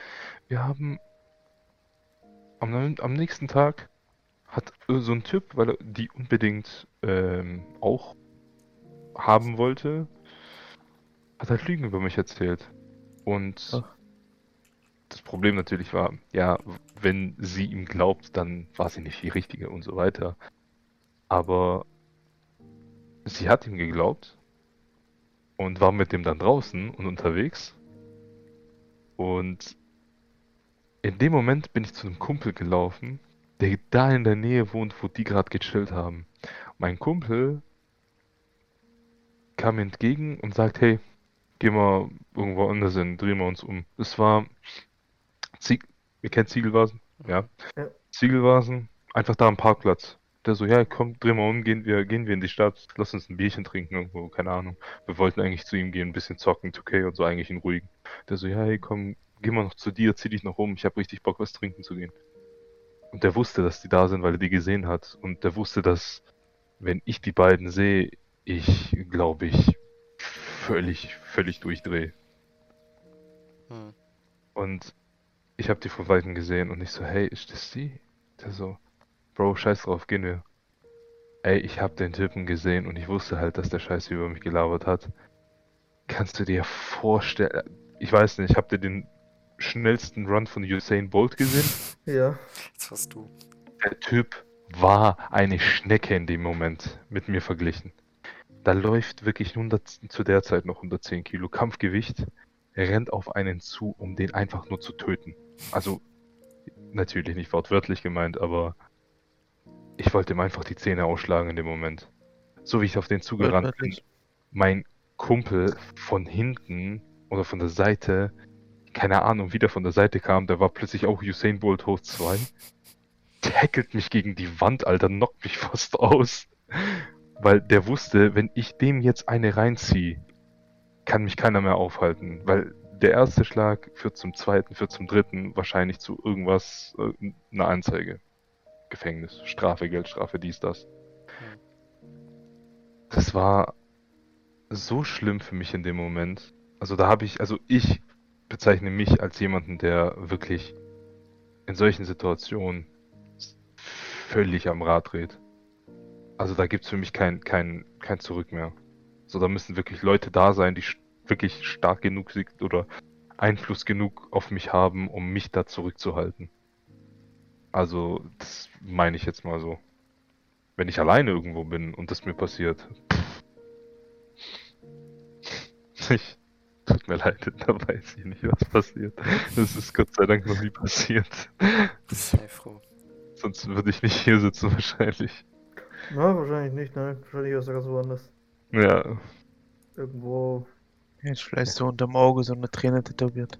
Wir haben am, am nächsten Tag hat äh, so ein Typ, weil er die unbedingt ähm, auch haben wollte, hat halt Lügen über mich erzählt. Und Ach. das Problem natürlich war, ja, wenn sie ihm glaubt, dann war sie nicht die Richtige und so weiter. Aber sie hat ihm geglaubt und war mit dem dann draußen und unterwegs. Und in dem Moment bin ich zu einem Kumpel gelaufen, der da in der Nähe wohnt, wo die gerade gechillt haben. Mein Kumpel kam mir entgegen und sagt, hey, geh mal irgendwo anders hin, drehen wir uns um. Es war, Zieg ihr kennt Ziegelvasen? Ja. Ja. Ziegelvasen, einfach da am Parkplatz. Der so, ja, komm, dreh mal um, gehen wir, gehen wir in die Stadt, lass uns ein Bierchen trinken irgendwo, keine Ahnung. Wir wollten eigentlich zu ihm gehen, ein bisschen zocken, 2K und so, eigentlich in ruhigen. Der so, ja, hey, komm, geh mal noch zu dir, zieh dich noch um, ich hab richtig Bock, was trinken zu gehen. Und der wusste, dass die da sind, weil er die gesehen hat. Und der wusste, dass, wenn ich die beiden sehe, ich, glaube ich, völlig, völlig durchdrehe. Hm. Und ich habe die von Weitem gesehen und ich so, hey, ist das die? Der so, Bro, scheiß drauf, gehen wir. Ey, ich hab den Typen gesehen und ich wusste halt, dass der Scheiße über mich gelabert hat. Kannst du dir vorstellen, ich weiß nicht, habt ihr den schnellsten Run von Usain Bolt gesehen? Ja. Jetzt hast du. Der Typ war eine Schnecke in dem Moment mit mir verglichen. Da läuft wirklich 100, zu der Zeit noch 110 Kilo Kampfgewicht. Er rennt auf einen zu, um den einfach nur zu töten. Also, natürlich nicht wortwörtlich gemeint, aber ich wollte ihm einfach die Zähne ausschlagen in dem Moment. So wie ich auf den zugerannt bin, mein Kumpel von hinten oder von der Seite, keine Ahnung, wie der von der Seite kam, der war plötzlich auch Usain Bolt hoch 2. Tackelt mich gegen die Wand, Alter, knockt mich fast aus. Weil der wusste, wenn ich dem jetzt eine reinziehe, kann mich keiner mehr aufhalten. Weil der erste Schlag führt zum zweiten, führt zum dritten, wahrscheinlich zu irgendwas, äh, einer Anzeige. Gefängnis, Strafe, Geldstrafe, dies, das. Das war so schlimm für mich in dem Moment. Also da habe ich, also ich bezeichne mich als jemanden, der wirklich in solchen Situationen völlig am Rad dreht. Also da gibt es für mich kein, kein, kein Zurück mehr. So, da müssen wirklich Leute da sein, die wirklich stark genug sind oder Einfluss genug auf mich haben, um mich da zurückzuhalten. Also, das meine ich jetzt mal so. Wenn ich alleine irgendwo bin und das mir passiert. [LAUGHS] Ich, tut mir leid, [LAUGHS] da weiß ich nicht, was passiert. Das ist Gott sei Dank noch nie passiert. Sei froh. Sonst würde ich nicht hier sitzen wahrscheinlich. Na, wahrscheinlich nicht, nein. Wahrscheinlich ist er ganz woanders. Ja, Irgendwo. Jetzt vielleicht so unterm Auge so eine Träne tätowiert.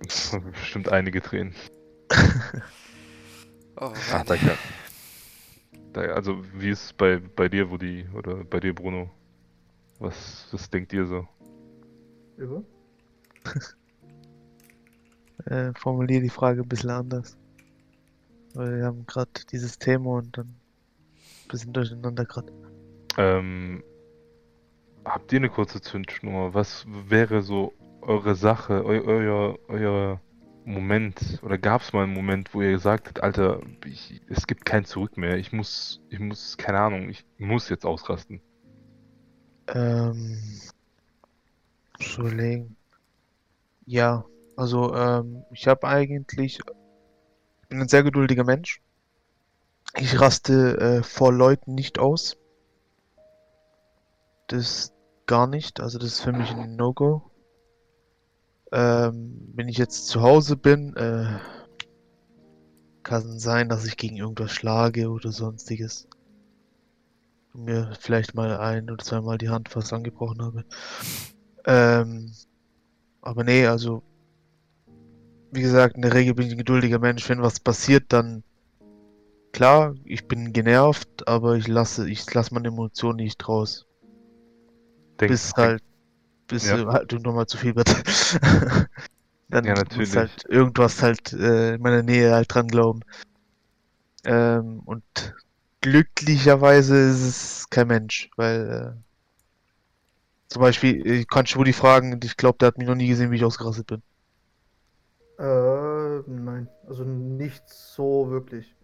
[LAUGHS] bestimmt einige Tränen. [LAUGHS] Oh, Mann. danke. Da, also, wie ist es bei, bei dir, Woody, oder bei dir, Bruno? Was, was denkt ihr so? Über? [LAUGHS] Äh, formuliere die Frage ein bisschen anders. Weil wir haben gerade dieses Thema und dann bisschen durcheinander gerade. Ähm, habt ihr eine kurze Zündschnur? Was wäre so eure Sache, eu, euer, euer Moment? Oder gab es mal einen Moment, wo ihr gesagt habt, Alter, ich, es gibt kein Zurück mehr. Ich muss, ich muss, keine Ahnung, ich muss jetzt ausrasten. Ähm, überlegen. Ja, also ähm, ich habe eigentlich, ich bin ein sehr geduldiger Mensch. Ich raste äh, vor Leuten nicht aus. Das gar nicht, also das ist für mich ein No-Go. Ähm, wenn ich jetzt zu Hause bin, äh, kann sein, dass ich gegen irgendwas schlage oder sonstiges. Und mir vielleicht mal ein oder zweimal die Hand fast angebrochen habe. Ähm, aber nee, also wie gesagt, in der Regel bin ich ein geduldiger Mensch. Wenn was passiert, dann klar, ich bin genervt, aber ich lasse, ich lasse meine Emotionen nicht raus. Denk, bis halt, bis Ja. halt nochmal zu viel wird. [LAUGHS] Dann Ja, muss natürlich. halt irgendwas halt äh, in meiner Nähe halt dran glauben. Ähm, und glücklicherweise ist es kein Mensch, weil äh, zum Beispiel, ich kann Schwudi fragen, und ich glaube, der hat mich noch nie gesehen, wie ich ausgerastet bin. Äh, nein. Also nicht so wirklich.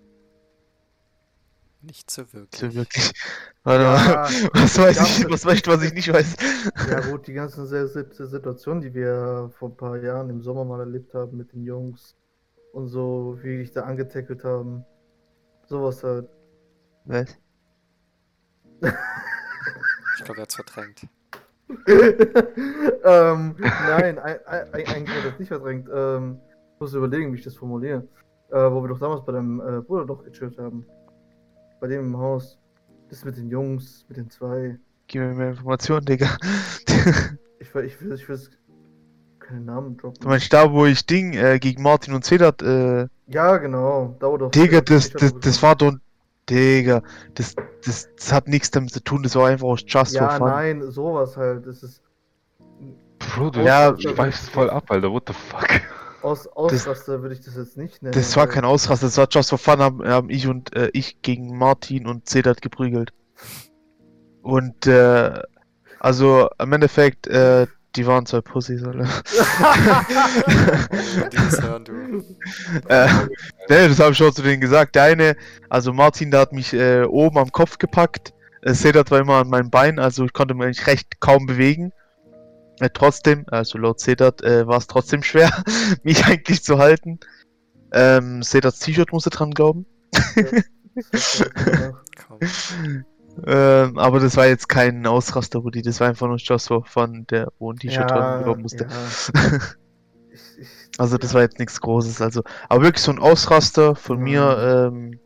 Nicht so wirklich. So wirklich. Warte Ja, mal, [LAUGHS] was weiß ich, was weiß ich, was ich nicht weiß. Ja [LAUGHS] gut, die ganzen Situationen, die wir vor ein paar Jahren im Sommer mal erlebt haben mit den Jungs und so, wie die dich da angetackelt haben. Sowas halt. Was? [LAUGHS] Ich glaube, er hat verdrängt. ähm, nein, ei- ei- ei- eigentlich hat das nicht verdrängt. Ähm, ich muss überlegen, wie ich das formuliere. Äh, wo wir doch damals bei deinem äh, Bruder doch gechillt haben. Bei dem im Haus. Das mit den Jungs, mit den zwei. Gib mir mehr Informationen, Digga. Ich, will- ich will, ich will, keine Namen droppen. Du meinst da, wo ich Ding äh, gegen Martin und Sedat, äh, Ja, genau. Da auch Digga, das, das, das war doch. Digga, das, das, das hat nichts damit zu tun, das war einfach aus Just for Ja, Fun. nein, sowas halt. Das ist Bro, du Ja, schweifst voll ab, Alter. What the fuck? Aus Ausraster würde ich das jetzt nicht nennen. Das war kein Ausraster, das war Just for Fun, haben, haben ich und äh, ich gegen Martin und Sedat geprügelt. Und äh, also im Endeffekt, äh, die waren zwei Pussys, [LAUGHS] die das hören, du. äh, ne, das habe ich schon zu denen gesagt. Der eine, also Martin, der hat mich äh, oben am Kopf gepackt. Äh, Sedat war immer an meinem Bein, also ich konnte mich recht kaum bewegen. Äh, trotzdem, also laut Sedat äh, war es trotzdem schwer, [LAUGHS] mich eigentlich zu halten. Ähm, Sedats T-Shirt musste dran glauben. [LAUGHS] Ähm, aber das war jetzt kein Ausraster, Rudi. Das war einfach nur for Fun, der wo ein T-Shirt Ja, dran glauben musste. ja. [LAUGHS] Also das war jetzt nichts Großes. Also, aber wirklich so ein Ausraster von Mhm. mir ähm,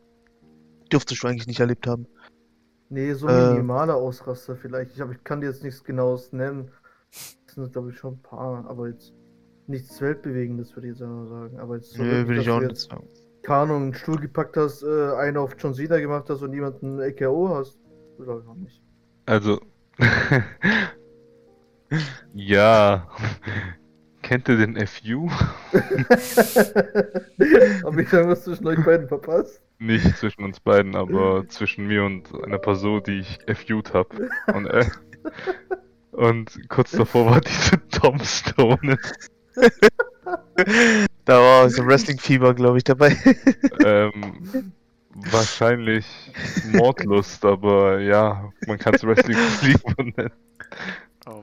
dürftest du eigentlich nicht erlebt haben. Nee, so minimaler Ausraster vielleicht. Ich, hab, ich kann dir jetzt nichts genaues nennen. Das sind, glaube ich, schon ein paar, aber jetzt nichts Weltbewegendes, würde ich jetzt einmal sagen. Aber jetzt so Nö, will ich auch nicht sagen. Ahnung, einen Stuhl gepackt hast, äh, einen auf John Cena gemacht hast und jemanden EKO hast. Glaube ich auch nicht. Also. [LAUGHS] ja. Kennt ihr den FU? [LAUGHS] Hab ich da was zwischen euch beiden verpasst? Nicht zwischen uns beiden, aber zwischen mir und einer Person, die ich FU'd hab. Und, äh, [LAUGHS] und kurz davor war diese [LAUGHS] Tom Stone. Da war so Wrestling-Fieber, glaube ich, dabei. ähm, wahrscheinlich Mordlust, aber ja, man kann es Wrestling Fieber nennen. Oh.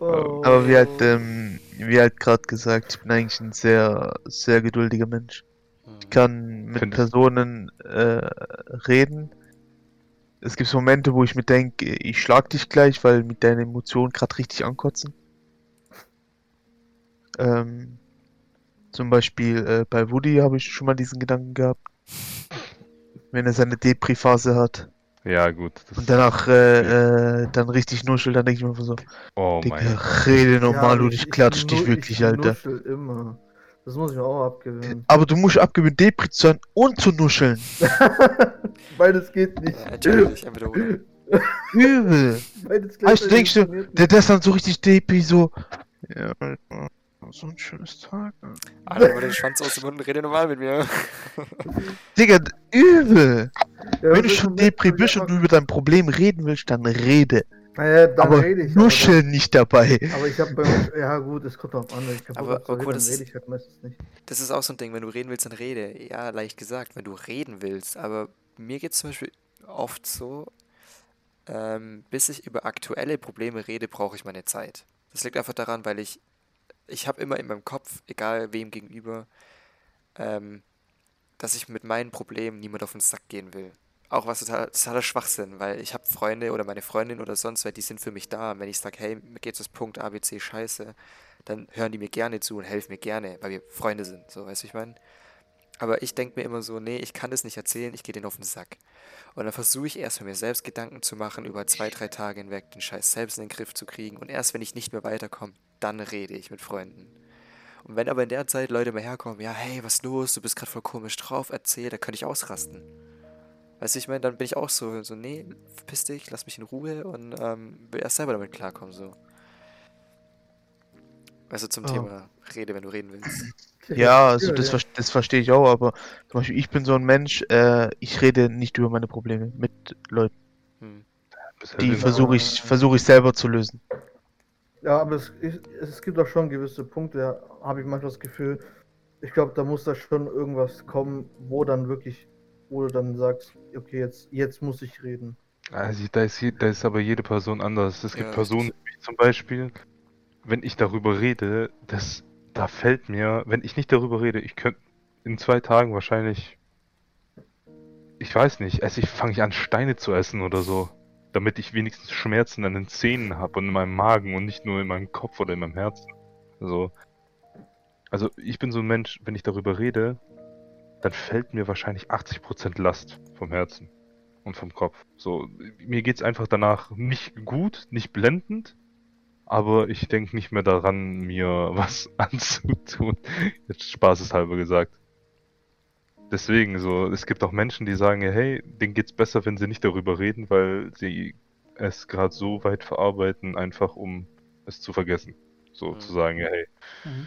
Oh. Aber wie halt, ähm, wie halt gerade gesagt, ich bin eigentlich ein sehr, sehr geduldiger Mensch. Ich kann mit Findest- Personen äh, reden. Es gibt so Momente, wo ich mir denke, ich schlag dich gleich, weil mit deinen Emotionen gerade richtig ankotzen. Ähm, zum Beispiel äh, bei Woody habe ich schon mal diesen Gedanken gehabt. Wenn er seine Depri-Phase hat Ja, gut. Das, und danach äh, äh, dann richtig nuschelt, dann denke ich mir einfach so, oh Digga, mein Gott. rede normal, Ja, du, ich klatsch dich wirklich, ich Alter. immer. Das muss ich mir auch abgewöhnen. [LAUGHS] Aber du musst abgewöhnen, Depri zu sein und zu nuscheln. [LAUGHS] Beides geht nicht. Ja, natürlich, entweder oder. [LAUGHS] Übel. Beides Weißt du, denkst du, Der, der ist dann so richtig Depri, so. Ja, Alter, so ein schönes Tag. Alter. Alter, mal den Schwanz aus dem Mund und rede normal mit mir. Digga, übel. nicht. Ja, Wenn du schon Depri bist und du über dein Problem reden willst, dann rede. Naja, dann aber rede ich. aber nuschel nicht dabei. Aber ich habe. Ja, gut, es kommt drauf an. wenn Ich hab Aber- aber reden, das rede ich halt meistens nicht. Das ist auch so ein Ding, wenn du reden willst, dann rede. Ja, leicht gesagt, wenn du reden willst. Aber mir geht es zum Beispiel oft so, ähm, bis ich über aktuelle Probleme rede, brauche ich meine Zeit. Das liegt einfach daran, weil ich, ich habe immer in meinem Kopf, egal wem gegenüber, ähm, dass ich mit meinen Problemen niemand auf den Sack gehen will. Auch was total, totaler Schwachsinn, weil ich habe Freunde oder meine Freundin oder sonst wer, die sind für mich da. Und wenn ich sage, hey, mir geht's aus Punkt A, B, C scheiße, dann hören die mir gerne zu und helfen mir gerne, weil wir Freunde sind. So, weißt du, ich meine? Aber ich denke mir immer so, nee, ich kann das nicht erzählen, ich gehe denen auf den Sack. Und dann versuche ich erst für mir selbst Gedanken zu machen, über zwei, drei Tage hinweg den Scheiß selbst in den Griff zu kriegen. Und erst wenn ich nicht mehr weiterkomme, dann rede ich mit Freunden. Und wenn aber in der Zeit Leute mal herkommen, ja, hey, was los, du bist gerade voll komisch drauf, erzähl, da könnte ich ausrasten. Weißt du, ich meine, dann bin ich auch so, so, nee, verpiss dich, lass mich in Ruhe und ähm, will erst selber damit klarkommen, so. Also zum Oh. Thema Rede, wenn du reden willst. [LAUGHS] Ja, also das, das verstehe ich auch, aber zum Beispiel ich bin so ein Mensch, äh, ich rede nicht über meine Probleme mit Leuten. Hm. Die versuche ich, versuche ich selber zu lösen. Ja, aber es, ich, es gibt auch schon gewisse Punkte, da habe ich manchmal das Gefühl, ich glaube, da muss da schon irgendwas kommen, wo dann wirklich, wo du dann sagst, okay, jetzt, jetzt muss ich reden. Also, da ist, da ist aber jede Person anders. Es gibt Ja, Personen, wie ich zum Beispiel, wenn ich darüber rede, das, da fällt mir, wenn ich nicht darüber rede, ich könnte in zwei Tagen wahrscheinlich, ich weiß nicht, esse ich, fange ich an Steine zu essen oder so, damit ich wenigstens Schmerzen an den Zähnen habe und in meinem Magen und nicht nur in meinem Kopf oder in meinem Herzen. So. Also ich bin so ein Mensch, wenn ich darüber rede, dann fällt mir wahrscheinlich 80% Last vom Herzen und vom Kopf. So, mir geht's einfach danach nicht gut, nicht blendend, aber ich denke nicht mehr daran, mir [LAUGHS] was anzutun. Jetzt spaßeshalber gesagt. Deswegen so, es gibt auch Menschen, die sagen, hey, denen geht's besser, wenn sie nicht darüber reden, weil sie es gerade so weit verarbeiten, einfach um es zu vergessen. So Mhm. zu sagen, ja, hey, Mhm.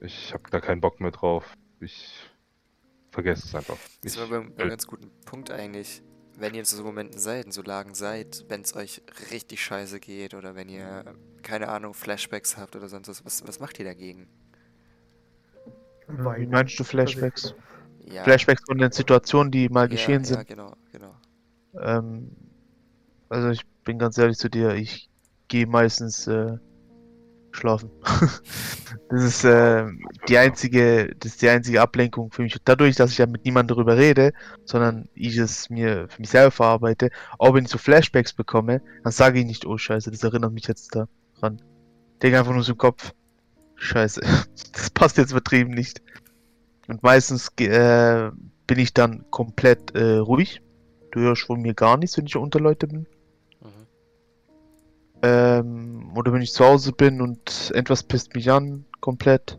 ich habe da keinen Bock mehr drauf. Ich vergesse es einfach. Das aber ein ganz guten Punkt eigentlich. Wenn ihr in so Momenten seid, in so Lagen seid, wenn es euch richtig scheiße geht oder wenn ihr, keine Ahnung, Flashbacks habt oder sonst was, was, was macht ihr dagegen? Wie Weinen. meinst du Flashbacks? Ja, Flashbacks von den Situationen, die mal ja, geschehen ja, sind. genau, genau. Ähm, also ich bin ganz ehrlich zu dir, ich gehe meistens äh, schlafen. [LAUGHS] das ist äh, die einzige, das ist die einzige Ablenkung für mich. Dadurch, dass ich ja mit niemandem darüber rede, sondern ich es mir für mich selber verarbeite, auch wenn ich so Flashbacks bekomme, dann sage ich nicht, oh Scheiße, das erinnert mich jetzt daran. Denke einfach nur so im Kopf, Scheiße, [LAUGHS] das passt jetzt übertrieben nicht. Und meistens äh, bin ich dann komplett äh, ruhig. Du hörst von mir gar nichts, wenn ich unter Leute bin. Ähm, oder wenn ich zu Hause bin und etwas pisst mich an, komplett,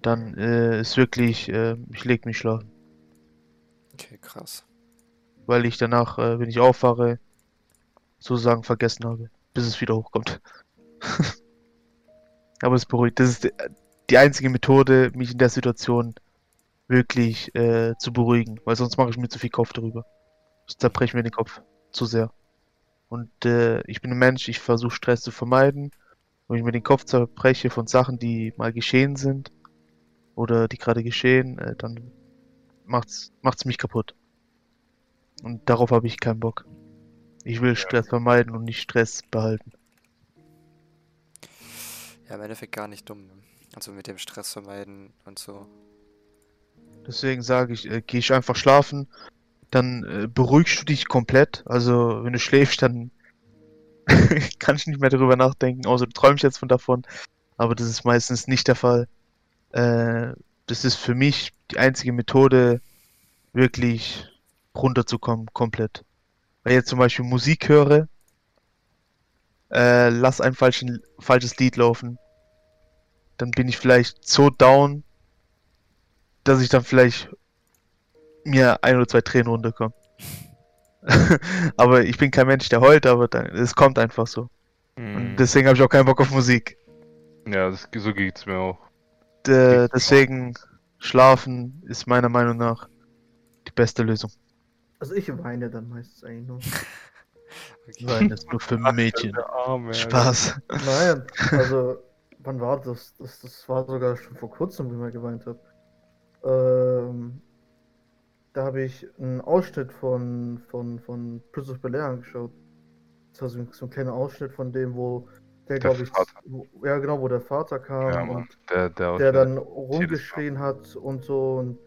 dann äh, ist wirklich, äh, ich leg mich schlafen. Okay, krass. Weil ich danach, äh, wenn ich aufwache, sozusagen vergessen habe, bis es wieder hochkommt. [LAUGHS] Aber es beruhigt. Das ist die, die einzige Methode, mich in der Situation wirklich äh, zu beruhigen, weil sonst mache ich mir zu viel Kopf darüber. Das zerbreche mir den Kopf zu sehr. Und äh, ich bin ein Mensch, ich versuche Stress zu vermeiden. Wenn ich mir den Kopf zerbreche von Sachen, die mal geschehen sind oder die gerade geschehen, äh, dann macht's, macht's mich kaputt. Und darauf habe ich keinen Bock. Ich will Stress vermeiden und nicht Stress behalten. Ja, im Endeffekt gar nicht dumm. ne? Also mit dem Stress vermeiden und so. Deswegen sage ich, äh, geh ich einfach schlafen, dann äh, beruhigst du dich komplett. Also wenn du schläfst, dann [LAUGHS] kann ich nicht mehr darüber nachdenken, außer du träumst jetzt von davon. Aber das ist meistens nicht der Fall. Äh, das ist für mich die einzige Methode, wirklich runterzukommen, komplett. Wenn ich jetzt zum Beispiel Musik höre, äh, lass ein falschen, falsches Lied laufen, dann bin ich vielleicht so down, dass ich dann vielleicht mir ein oder zwei Tränen runterkommen. [LAUGHS] aber ich bin kein Mensch, der heult, aber es kommt einfach so. Und Mhm. deswegen habe ich auch keinen Bock auf Musik. Ja, das, so geht's mir auch. D deswegen schlafen ist meiner Meinung nach die beste Lösung. Also ich weine dann meistens eigentlich nur. [LAUGHS] Okay. Das ist nur für [LAUGHS] Mädchen. Arme. Spaß. Nein, also wann war das? das? Das war sogar schon vor kurzem, wo ich mal geweint habe. Ähm, da habe ich einen Ausschnitt von, von, von Prince of Bel-Air angeschaut. Das war so ein, so ein kleiner Ausschnitt von dem, wo der, Der glaube ich, Vater. wo, ja genau, wo der Vater kam Ja, und Der, der, der dann rumgeschrien hat und so. Und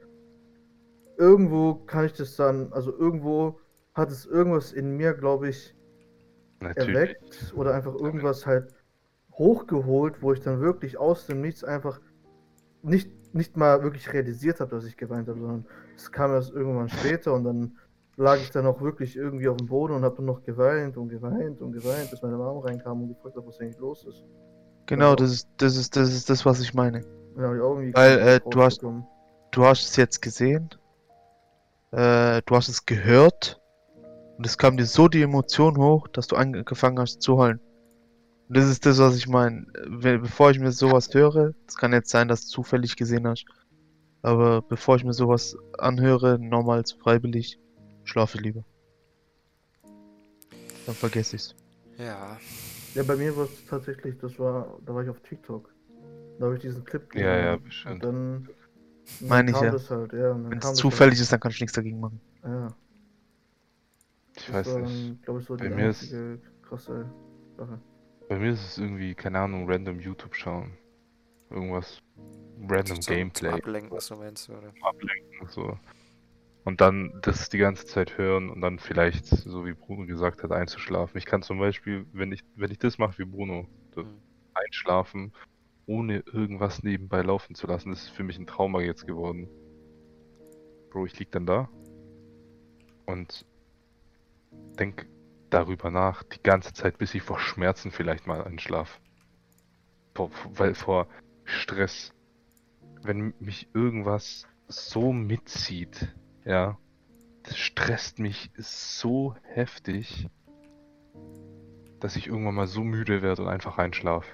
irgendwo kann ich das dann, also irgendwo hat es irgendwas in mir, glaube ich, Natürlich. erweckt oder einfach irgendwas halt hochgeholt, wo ich dann wirklich aus dem Nichts einfach nicht, nicht mal wirklich realisiert habe, dass ich geweint habe, sondern es kam erst irgendwann später und dann lag ich dann auch wirklich irgendwie auf dem Boden und habe dann noch geweint und geweint und geweint, bis meine Mama reinkam und gefragt hat, was eigentlich los ist. Genau, das ist, das ist, das ist das, was ich meine. Hab ich auch Weil, äh, du hast-. Du hast es jetzt gesehen, äh, du hast es gehört und es kam dir so die Emotion hoch, dass du angefangen hast zu heulen. Und das ist das, was ich meine. Wenn- Bevor ich mir sowas höre, es kann jetzt sein, dass du zufällig gesehen hast, aber bevor ich mir sowas anhöre, nochmals freiwillig, schlafe ich lieber. Dann vergesse ich's. Ja, Ja, bei mir war es tatsächlich, das war, da war ich auf TikTok. Da habe ich diesen Clip Ja, ja, gesehen. bestimmt. Und dann, Meine ich kam ja. halt, ja. Wenn es zufällig ist, dann kannst du nichts dagegen machen. Halt, ja. Ich Das weiß war nicht. dann, glaube ich, so die Bei mir ist- einzige krasse Sache. Bei mir ist es irgendwie, keine Ahnung, random YouTube schauen. Irgendwas. Random zum, zum Gameplay. Ablenken, so meinst du, oder? ablenken. So. Und dann das die ganze Zeit hören und dann vielleicht, so wie Bruno gesagt hat, einzuschlafen. Ich kann zum Beispiel, wenn ich, wenn ich das mache wie Bruno, Mhm. einschlafen, ohne irgendwas nebenbei laufen zu lassen, das ist für mich ein Trauma jetzt geworden. Bro, ich lieg dann da und denk darüber nach, die ganze Zeit, bis ich vor Schmerzen vielleicht mal einschlaf. Boah, weil vor Stress, wenn mich irgendwas so mitzieht, ja, das stresst mich so heftig, dass ich irgendwann mal so müde werde und einfach einschlafe.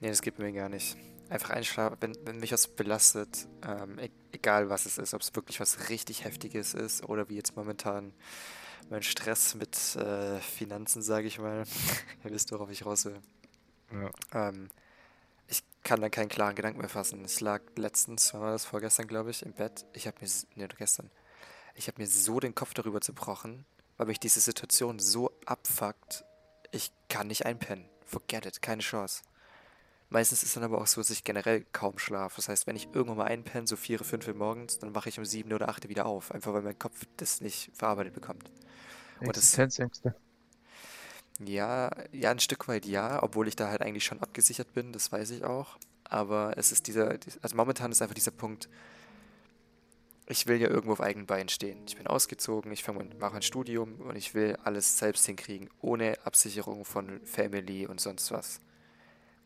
Nee, das geht mir gar nicht. Einfach einschlafen, wenn, wenn mich was belastet, ähm, e egal was es ist, ob es wirklich was richtig Heftiges ist oder wie jetzt momentan mein Stress mit äh, Finanzen, sage ich mal. [LAUGHS] Ihr wisst, worauf ich raus will. Ja. Ähm, ich kann dann keinen klaren Gedanken mehr fassen. Ich lag letztens, wann war das vorgestern, glaube ich, im Bett. Ich habe mir, nee, gestern. Ich habe mir so den Kopf darüber zerbrochen, weil mich diese Situation so abfuckt. Ich kann nicht einpennen. Forget it, keine Chance. Meistens ist dann aber auch so, dass ich generell kaum schlafe. Das heißt, wenn ich irgendwann mal einpenne, so 4, 5 Uhr morgens, dann wache ich um 7 oder 8 wieder auf. Einfach weil mein Kopf das nicht verarbeitet bekommt. Und das- Existenzängste. Ja, ja, ein Stück weit ja, obwohl ich da halt eigentlich schon abgesichert bin, das weiß ich auch. Aber es ist dieser, dies- also momentan ist einfach dieser Punkt, ich will ja irgendwo auf eigenen Beinen stehen. Ich bin ausgezogen, ich fange mache ein Studium und ich will alles selbst hinkriegen, ohne Absicherung von Family und sonst was.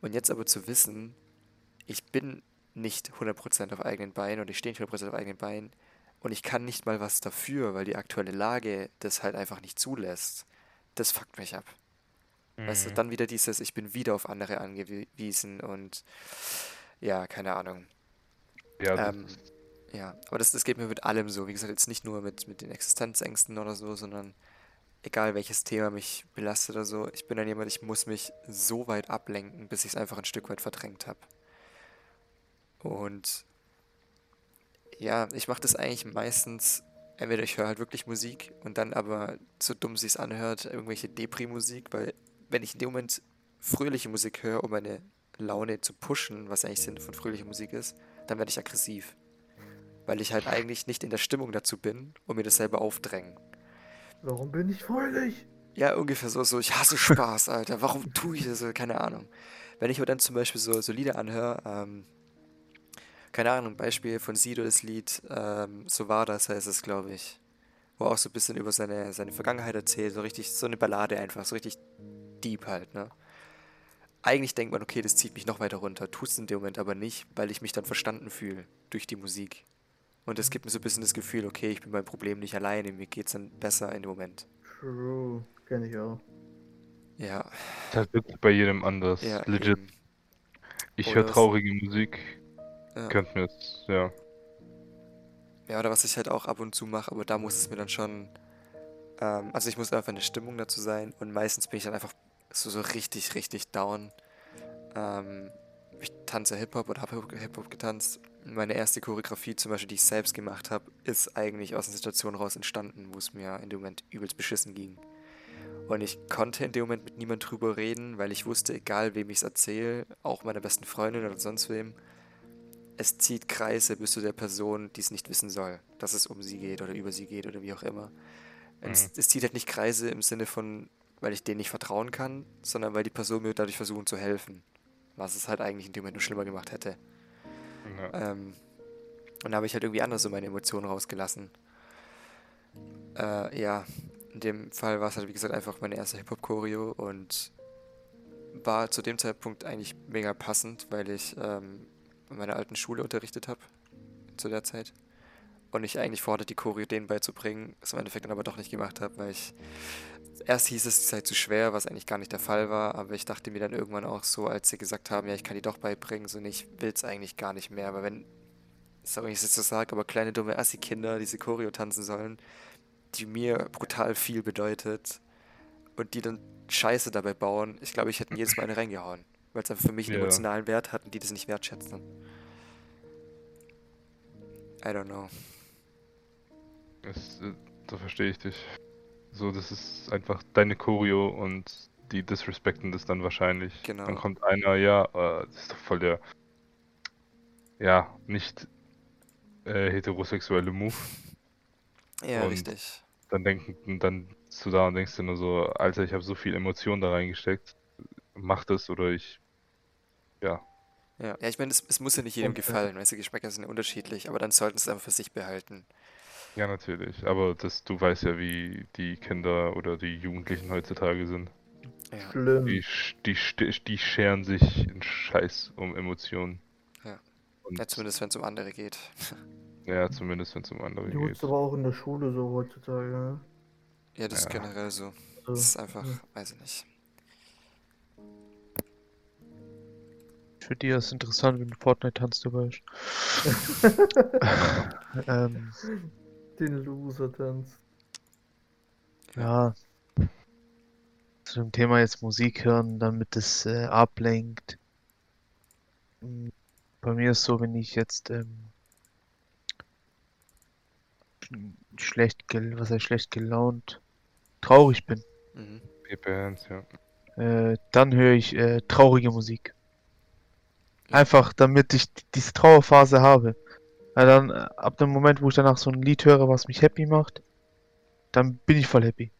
Und jetzt aber zu wissen, ich bin nicht 100% auf eigenen Beinen und ich stehe nicht 100% auf eigenen Beinen und ich kann nicht mal was dafür, weil die aktuelle Lage das halt einfach nicht zulässt. Das fuckt mich ab. Weißt du, Mhm. dann wieder dieses, ich bin wieder auf andere angewiesen und ja, keine Ahnung. Ja, Ähm, Ja, aber das, das geht mir mit allem so. Wie gesagt, jetzt nicht nur mit, mit den Existenzängsten oder so, sondern egal welches Thema mich belastet oder so, ich bin dann jemand, ich muss mich so weit ablenken, bis ich es einfach ein Stück weit verdrängt habe. Und ja, ich mache das eigentlich meistens, entweder ich höre halt wirklich Musik und dann aber, so dumm sie es anhört, irgendwelche Depri-Musik, weil wenn ich in dem Moment fröhliche Musik höre, um meine Laune zu pushen, was eigentlich Sinn von fröhlicher Musik ist, dann werde ich aggressiv. Weil ich halt eigentlich nicht in der Stimmung dazu bin und mir das selber aufdrängen. Warum bin ich fröhlich? Ja, ungefähr so, so, ich hasse Spaß, Alter. Warum tue ich das so? Keine Ahnung. Wenn ich mir dann zum Beispiel so, so Lieder anhöre, ähm, keine Ahnung, Beispiel von Sido das Lied, ähm, so war das, heißt es, glaube ich. Wo er auch so ein bisschen über seine, seine Vergangenheit erzählt, so richtig, so eine Ballade einfach, so richtig deep halt, ne? Eigentlich denkt man, okay, das zieht mich noch weiter runter, tut's in dem Moment aber nicht, weil ich mich dann verstanden fühle durch die Musik. Und das gibt mir so ein bisschen das Gefühl, okay, ich bin beim Problem nicht alleine, mir geht's dann besser in dem Moment. True, kenne ich auch. Ja, ist halt wirklich bei jedem anders. ja, Legit. eben. Ich höre traurige Musik. Ja. Könnt mir jetzt, ja. Ja, oder was ich halt auch ab und zu mache, aber da muss es mir dann schon. Ähm, also ich muss einfach in der Stimmung dazu sein und meistens bin ich dann einfach so, so richtig, richtig down. Ähm, ich tanze Hip-Hop oder habe Hip-Hop getanzt. Meine erste Choreografie, zum Beispiel, die ich selbst gemacht habe, ist eigentlich aus einer Situation raus entstanden, wo es mir in dem Moment übelst beschissen ging. Und ich konnte in dem Moment mit niemand drüber reden, weil ich wusste, egal wem ich es erzähle, auch meiner besten Freundin oder sonst wem, es zieht Kreise bis zu der Person, die es nicht wissen soll, dass es um sie geht oder über sie geht oder wie auch immer. Es, es zieht halt nicht Kreise im Sinne von, weil ich denen nicht vertrauen kann, sondern weil die Person mir dadurch versuchen zu helfen. Was es halt eigentlich in dem Moment nur schlimmer gemacht hätte. ja. Ähm, und da habe ich halt irgendwie anders so meine Emotionen rausgelassen. Äh, ja, in dem Fall war es halt, wie gesagt, einfach meine erste Hip-Hop-Choreo und war zu dem Zeitpunkt eigentlich mega passend, weil ich ähm, in meiner alten Schule unterrichtet habe zu der Zeit. Und ich eigentlich vorhatte, die Choreo denen beizubringen, es im Endeffekt dann aber doch nicht gemacht habe, weil ich. Erst hieß es, es sei zu schwer, was eigentlich gar nicht der Fall war, aber ich dachte mir dann irgendwann auch so, als sie gesagt haben, ja, ich kann die doch beibringen, so, nee, ich will es eigentlich gar nicht mehr, weil wenn, sorry, wenn ich es so sage, aber kleine dumme Assi-Kinder diese Choreo tanzen sollen, die mir brutal viel bedeutet und die dann Scheiße dabei bauen, ich glaube, ich hätte jedes Mal eine [CLEARS THROAT] reingehauen, weil es einfach für mich einen Ja. emotionalen Wert hat und die das nicht wertschätzen. I don't know. Das, äh, da verstehe ich dich. So, das ist einfach deine Choreo und die disrespekten das dann wahrscheinlich. Genau. Dann kommt einer, ja, äh, das ist doch voll der, ja, nicht äh, heterosexuelle Move. Ja, Und- richtig. Dann denken, dann bist du da und denkst dir nur so, Alter, ich habe so viel Emotion da reingesteckt, mach das oder ich, ja, Ja, ja ich meine, es, es muss ja nicht jedem Und, äh, gefallen, weißt du, Geschmäcker sind ja unterschiedlich, aber dann sollten sie es einfach für sich behalten. ja natürlich. Aber das, du weißt ja, wie die Kinder oder die Jugendlichen heutzutage sind. Ja. Schlimm. Die, sch- die, st- die scheren sich in Scheiß um Emotionen. Ja. Und, ja, zumindest wenn es um andere geht. [LAUGHS] ja, zumindest wenn es um andere Die holst geht. du aber auch in der Schule so heutzutage. Ne? Ja, das ist Ja. generell so. Das ist einfach, weiß ich nicht. Für die ist es interessant, wenn Fortnite-Tanz dabei ist. [LAUGHS] ähm, Den Loser-Tanz. ja. Zu dem Thema jetzt Musik hören, damit es äh, ablenkt. Mm, Bei mir ist so, wenn ich jetzt ähm, schlecht, gel was heißt schlecht gelaunt, traurig bin, Mhm. Bands, ja. äh, dann höre ich äh, traurige Musik. Einfach, damit ich diese Trauerphase habe. Weil dann, äh, ab dem Moment, wo ich danach so ein Lied höre, was mich happy macht, dann bin ich voll happy.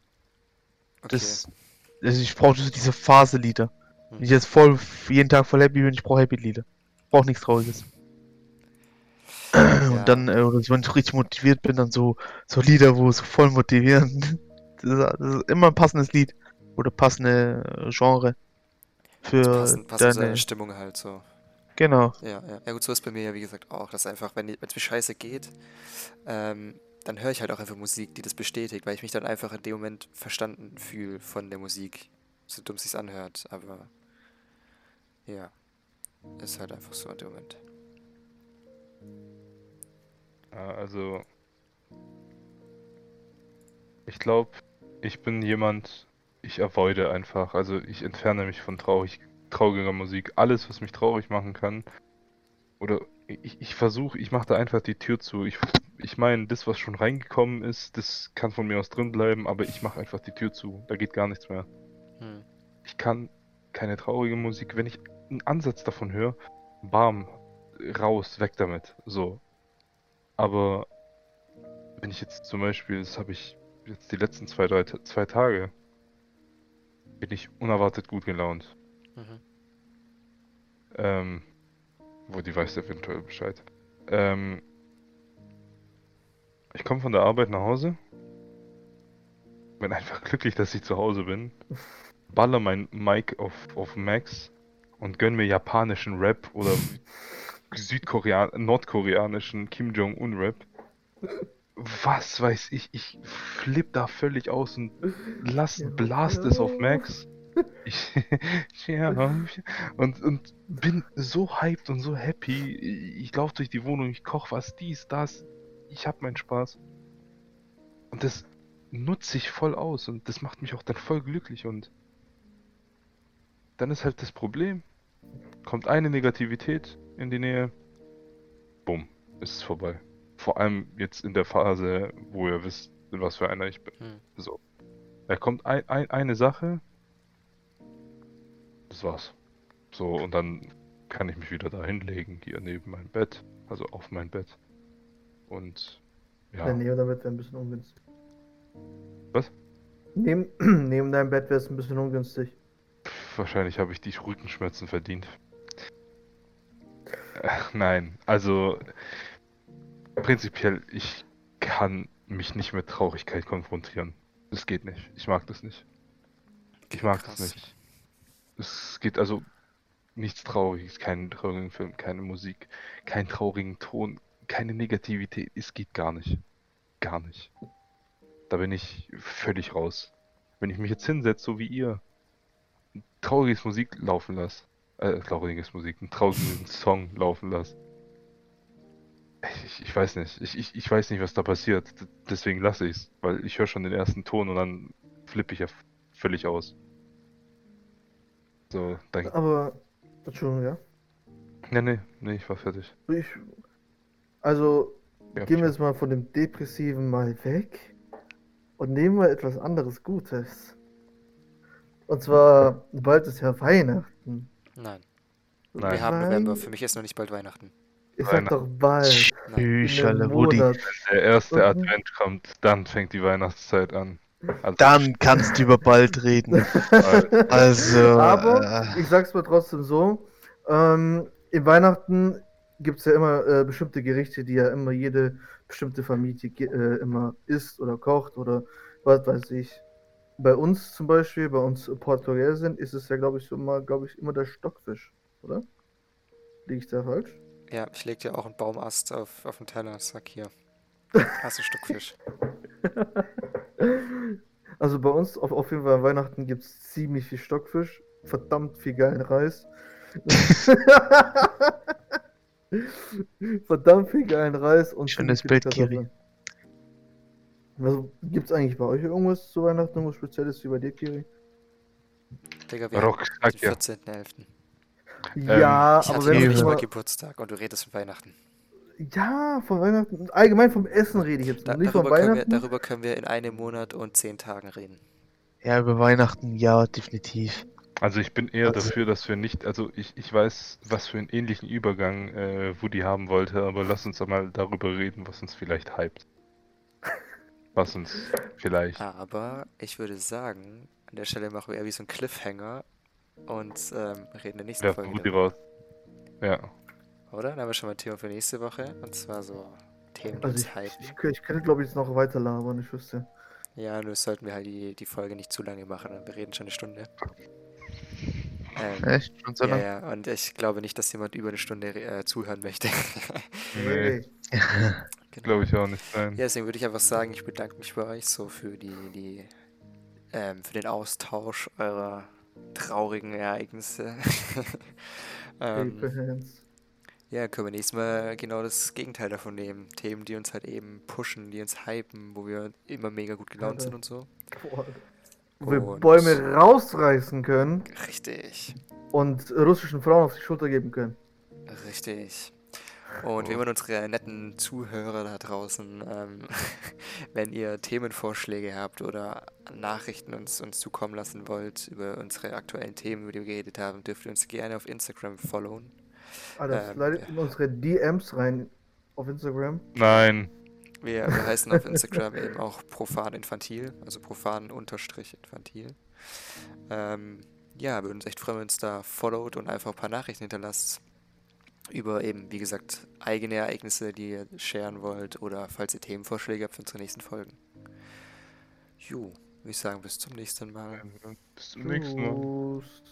Okay. Das, also ich brauche diese Phase-Lieder. Wenn Mhm. ich jetzt voll jeden Tag voll happy bin, ich brauche Happy-Lieder. Ich brauche nichts Trauriges. Ja. Und dann, äh, wenn ich richtig motiviert bin, dann so, so Lieder, wo so voll motivieren. [LAUGHS] Das ist, das ist immer ein passendes Lied. Oder passende Genre. Für Das passen, passen zu deine. Stimmung halt so. Genau. Ja, ja. Ja gut, so ist bei mir ja wie gesagt auch, dass einfach, wenn es mir scheiße geht, ähm, dann höre ich halt auch einfach Musik, die das bestätigt, weil ich mich dann einfach in dem Moment verstanden fühle von der Musik. So dumm sich's anhört, aber ja. Ist halt einfach so in dem Moment. Ja, also ich glaube, ich bin jemand, ich avoide einfach, also ich entferne mich von traurig, trauriger Musik. Alles, was mich traurig machen kann. Oder ich, ich versuche, ich mache da einfach die Tür zu. Ich, ich meine, das, was schon reingekommen ist, das kann von mir aus drin bleiben, aber ich mache einfach die Tür zu. Da geht gar nichts mehr. Hm. Ich kann keine traurige Musik, wenn ich einen Ansatz davon höre, bam, raus, weg damit. So. Aber wenn ich jetzt zum Beispiel, das habe ich jetzt die letzten zwei, drei, zwei Tage, bin ich unerwartet gut gelaunt. Mhm. Ähm, wo die weiß eventuell Bescheid. Ähm, ich komme von der Arbeit nach Hause, bin einfach glücklich, dass ich zu Hause bin, baller mein Mic auf, auf Max und gönn mir japanischen Rap oder Südkorean nordkoreanischen Kim Jong-un Rap. Was weiß ich, ich flipp da völlig aus und lass, blast es auf. Max. Ich, [LAUGHS] und, und bin so hyped und so happy. Ich laufe durch die Wohnung, ich koche was, dies, das. Ich hab meinen Spaß. Und das nutze ich voll aus und das macht mich auch dann voll glücklich und dann ist halt das Problem. Kommt eine Negativität in die Nähe, bumm, ist es vorbei. Vor allem jetzt in der Phase, wo ihr wisst, was für einer ich bin. Hm. So. Da kommt ein, ein, eine Sache, das war's. So, und dann kann ich mich wieder da hinlegen, hier neben meinem Bett, also auf mein Bett. Und ja, Ja. Neben deinem Bett wäre ein bisschen ungünstig. Was? Neben, [CLEARS THROAT] neben deinem Bett wäre es ein bisschen ungünstig. wahrscheinlich habe ich die Rückenschmerzen verdient. Äh, nein, also prinzipiell, ich kann mich nicht mit Traurigkeit konfrontieren. Das geht nicht. Ich mag das nicht. Ich mag Krass. das nicht. Es geht also nichts Trauriges, keinen traurigen Film, keine Musik, keinen traurigen Ton, keine Negativität. Es geht gar nicht. Gar nicht. Da bin ich völlig raus. Wenn ich mich jetzt hinsetze, so wie ihr, trauriges Musik laufen lasse, äh, trauriges Musik, einen traurigen [LAUGHS] Song laufen lasse. Ich, ich weiß nicht. Ich, ich, ich weiß nicht, was da passiert. D deswegen lasse ich es. Weil ich höre schon den ersten Ton und dann flippe ich ja völlig aus. So, dann. Aber, Entschuldigung, ja. Nee, nee, nee, ich war fertig. Ich, also, Ja, gehen wir jetzt mal von dem Depressiven mal weg und nehmen wir etwas anderes Gutes. Und zwar, bald ist ja Weihnachten. Nein. Nein. Wir haben November, für mich ist noch nicht bald Weihnachten. Ich sag doch bald. Tschüss, alle Woody. Monat. Der erste Mhm. Advent kommt, dann fängt die Weihnachtszeit an. Also, Dann kannst du über bald reden. [LAUGHS] Also, Aber äh, ich sag's mal trotzdem so: ähm, In Weihnachten gibt es ja immer äh, bestimmte Gerichte, die ja immer jede bestimmte Familie äh, immer isst oder kocht oder was weiß ich. bei uns zum Beispiel, bei uns Portugiesen, ist es ja, glaube ich, so immer, glaube ich, immer der Stockfisch, oder? Liege ich da falsch? Ja, ich leg dir auch einen Baumast auf, auf den Teller. Sag hier. [LAUGHS] Hast du Stückfisch. [LAUGHS] Also bei uns auf, auf jeden Fall an Weihnachten gibt es ziemlich viel Stockfisch, verdammt viel geilen Reis. [LAUGHS] verdammt viel geilen Reis und Schönes Bild, Kiri. Also, gibt es eigentlich bei euch irgendwas zu Weihnachten, irgendwas Spezielles wie bei dir, Kiri? Digga, wir haben Rock, sag den ja. 14.11. Ja, Ich aber hatte wenn mal, mal Geburtstag und du redest von Weihnachten. Ja, von Weihnachten. Allgemein vom Essen rede ich jetzt Da, noch, nicht von darüber, können wir, Weihnachten. darüber können wir in einem Monat und zehn Tagen reden. Ja, über Weihnachten, ja, definitiv. Also ich bin eher Also- dafür, dass wir nicht, also ich, ich weiß, was für einen ähnlichen Übergang äh, Woody haben wollte, aber lass uns einmal darüber reden, was uns vielleicht hypt. Was uns vielleicht. Aber ich würde sagen, an der Stelle machen wir eher wie so ein Cliffhanger und ähm, reden in der nächsten Ja, Folge. Woody raus. Ja. Oder? Dann haben wir schon mal ein Thema für nächste Woche. Und zwar so Themen, Also ich, ich, ich, ich könnte, glaube ich, jetzt noch weiter labern, ich wüsste. Ja, nur sollten wir halt die, die Folge nicht zu lange machen. Wir reden schon eine Stunde. Ähm, Echt? Schon so ja, lang? ja, und ich glaube nicht, dass jemand über eine Stunde äh, zuhören möchte. [LAUGHS] Nee, Genau. glaube ich auch nicht. Nein. Ja, deswegen würde ich einfach sagen, ich bedanke mich bei euch so für die, die ähm, für den Austausch eurer traurigen Ereignisse. [LAUGHS] ähm. Ja, können wir nächstes Mal genau das Gegenteil davon nehmen. Themen, die uns halt eben pushen, die uns hypen, wo wir immer mega gut gelaunt sind und so. Wo wir Bäume rausreißen können Richtig, und russischen Frauen auf die Schulter geben können. richtig. Und wie immer unsere netten Zuhörer da draußen, ähm, [LAUGHS] wenn ihr Themenvorschläge habt oder Nachrichten uns, uns zukommen lassen wollt über unsere aktuellen Themen, über die wir geredet haben, dürft ihr uns gerne auf Instagram followen. Alter, Ähm, slidet ja. in unsere DMs rein auf Instagram. Nein. Wir, wir heißen auf Instagram eben auch profan infantil, also profan unterstrich infantil. Ähm, ja, würden uns echt freuen, wenn ihr uns da followt und einfach ein paar Nachrichten hinterlasst über eben, wie gesagt, eigene Ereignisse, die ihr sharen wollt oder falls ihr Themenvorschläge habt für unsere nächsten Folgen. Jo, würde ich sagen, bis zum nächsten Mal. Bis zum nächsten Mal. Tschüss.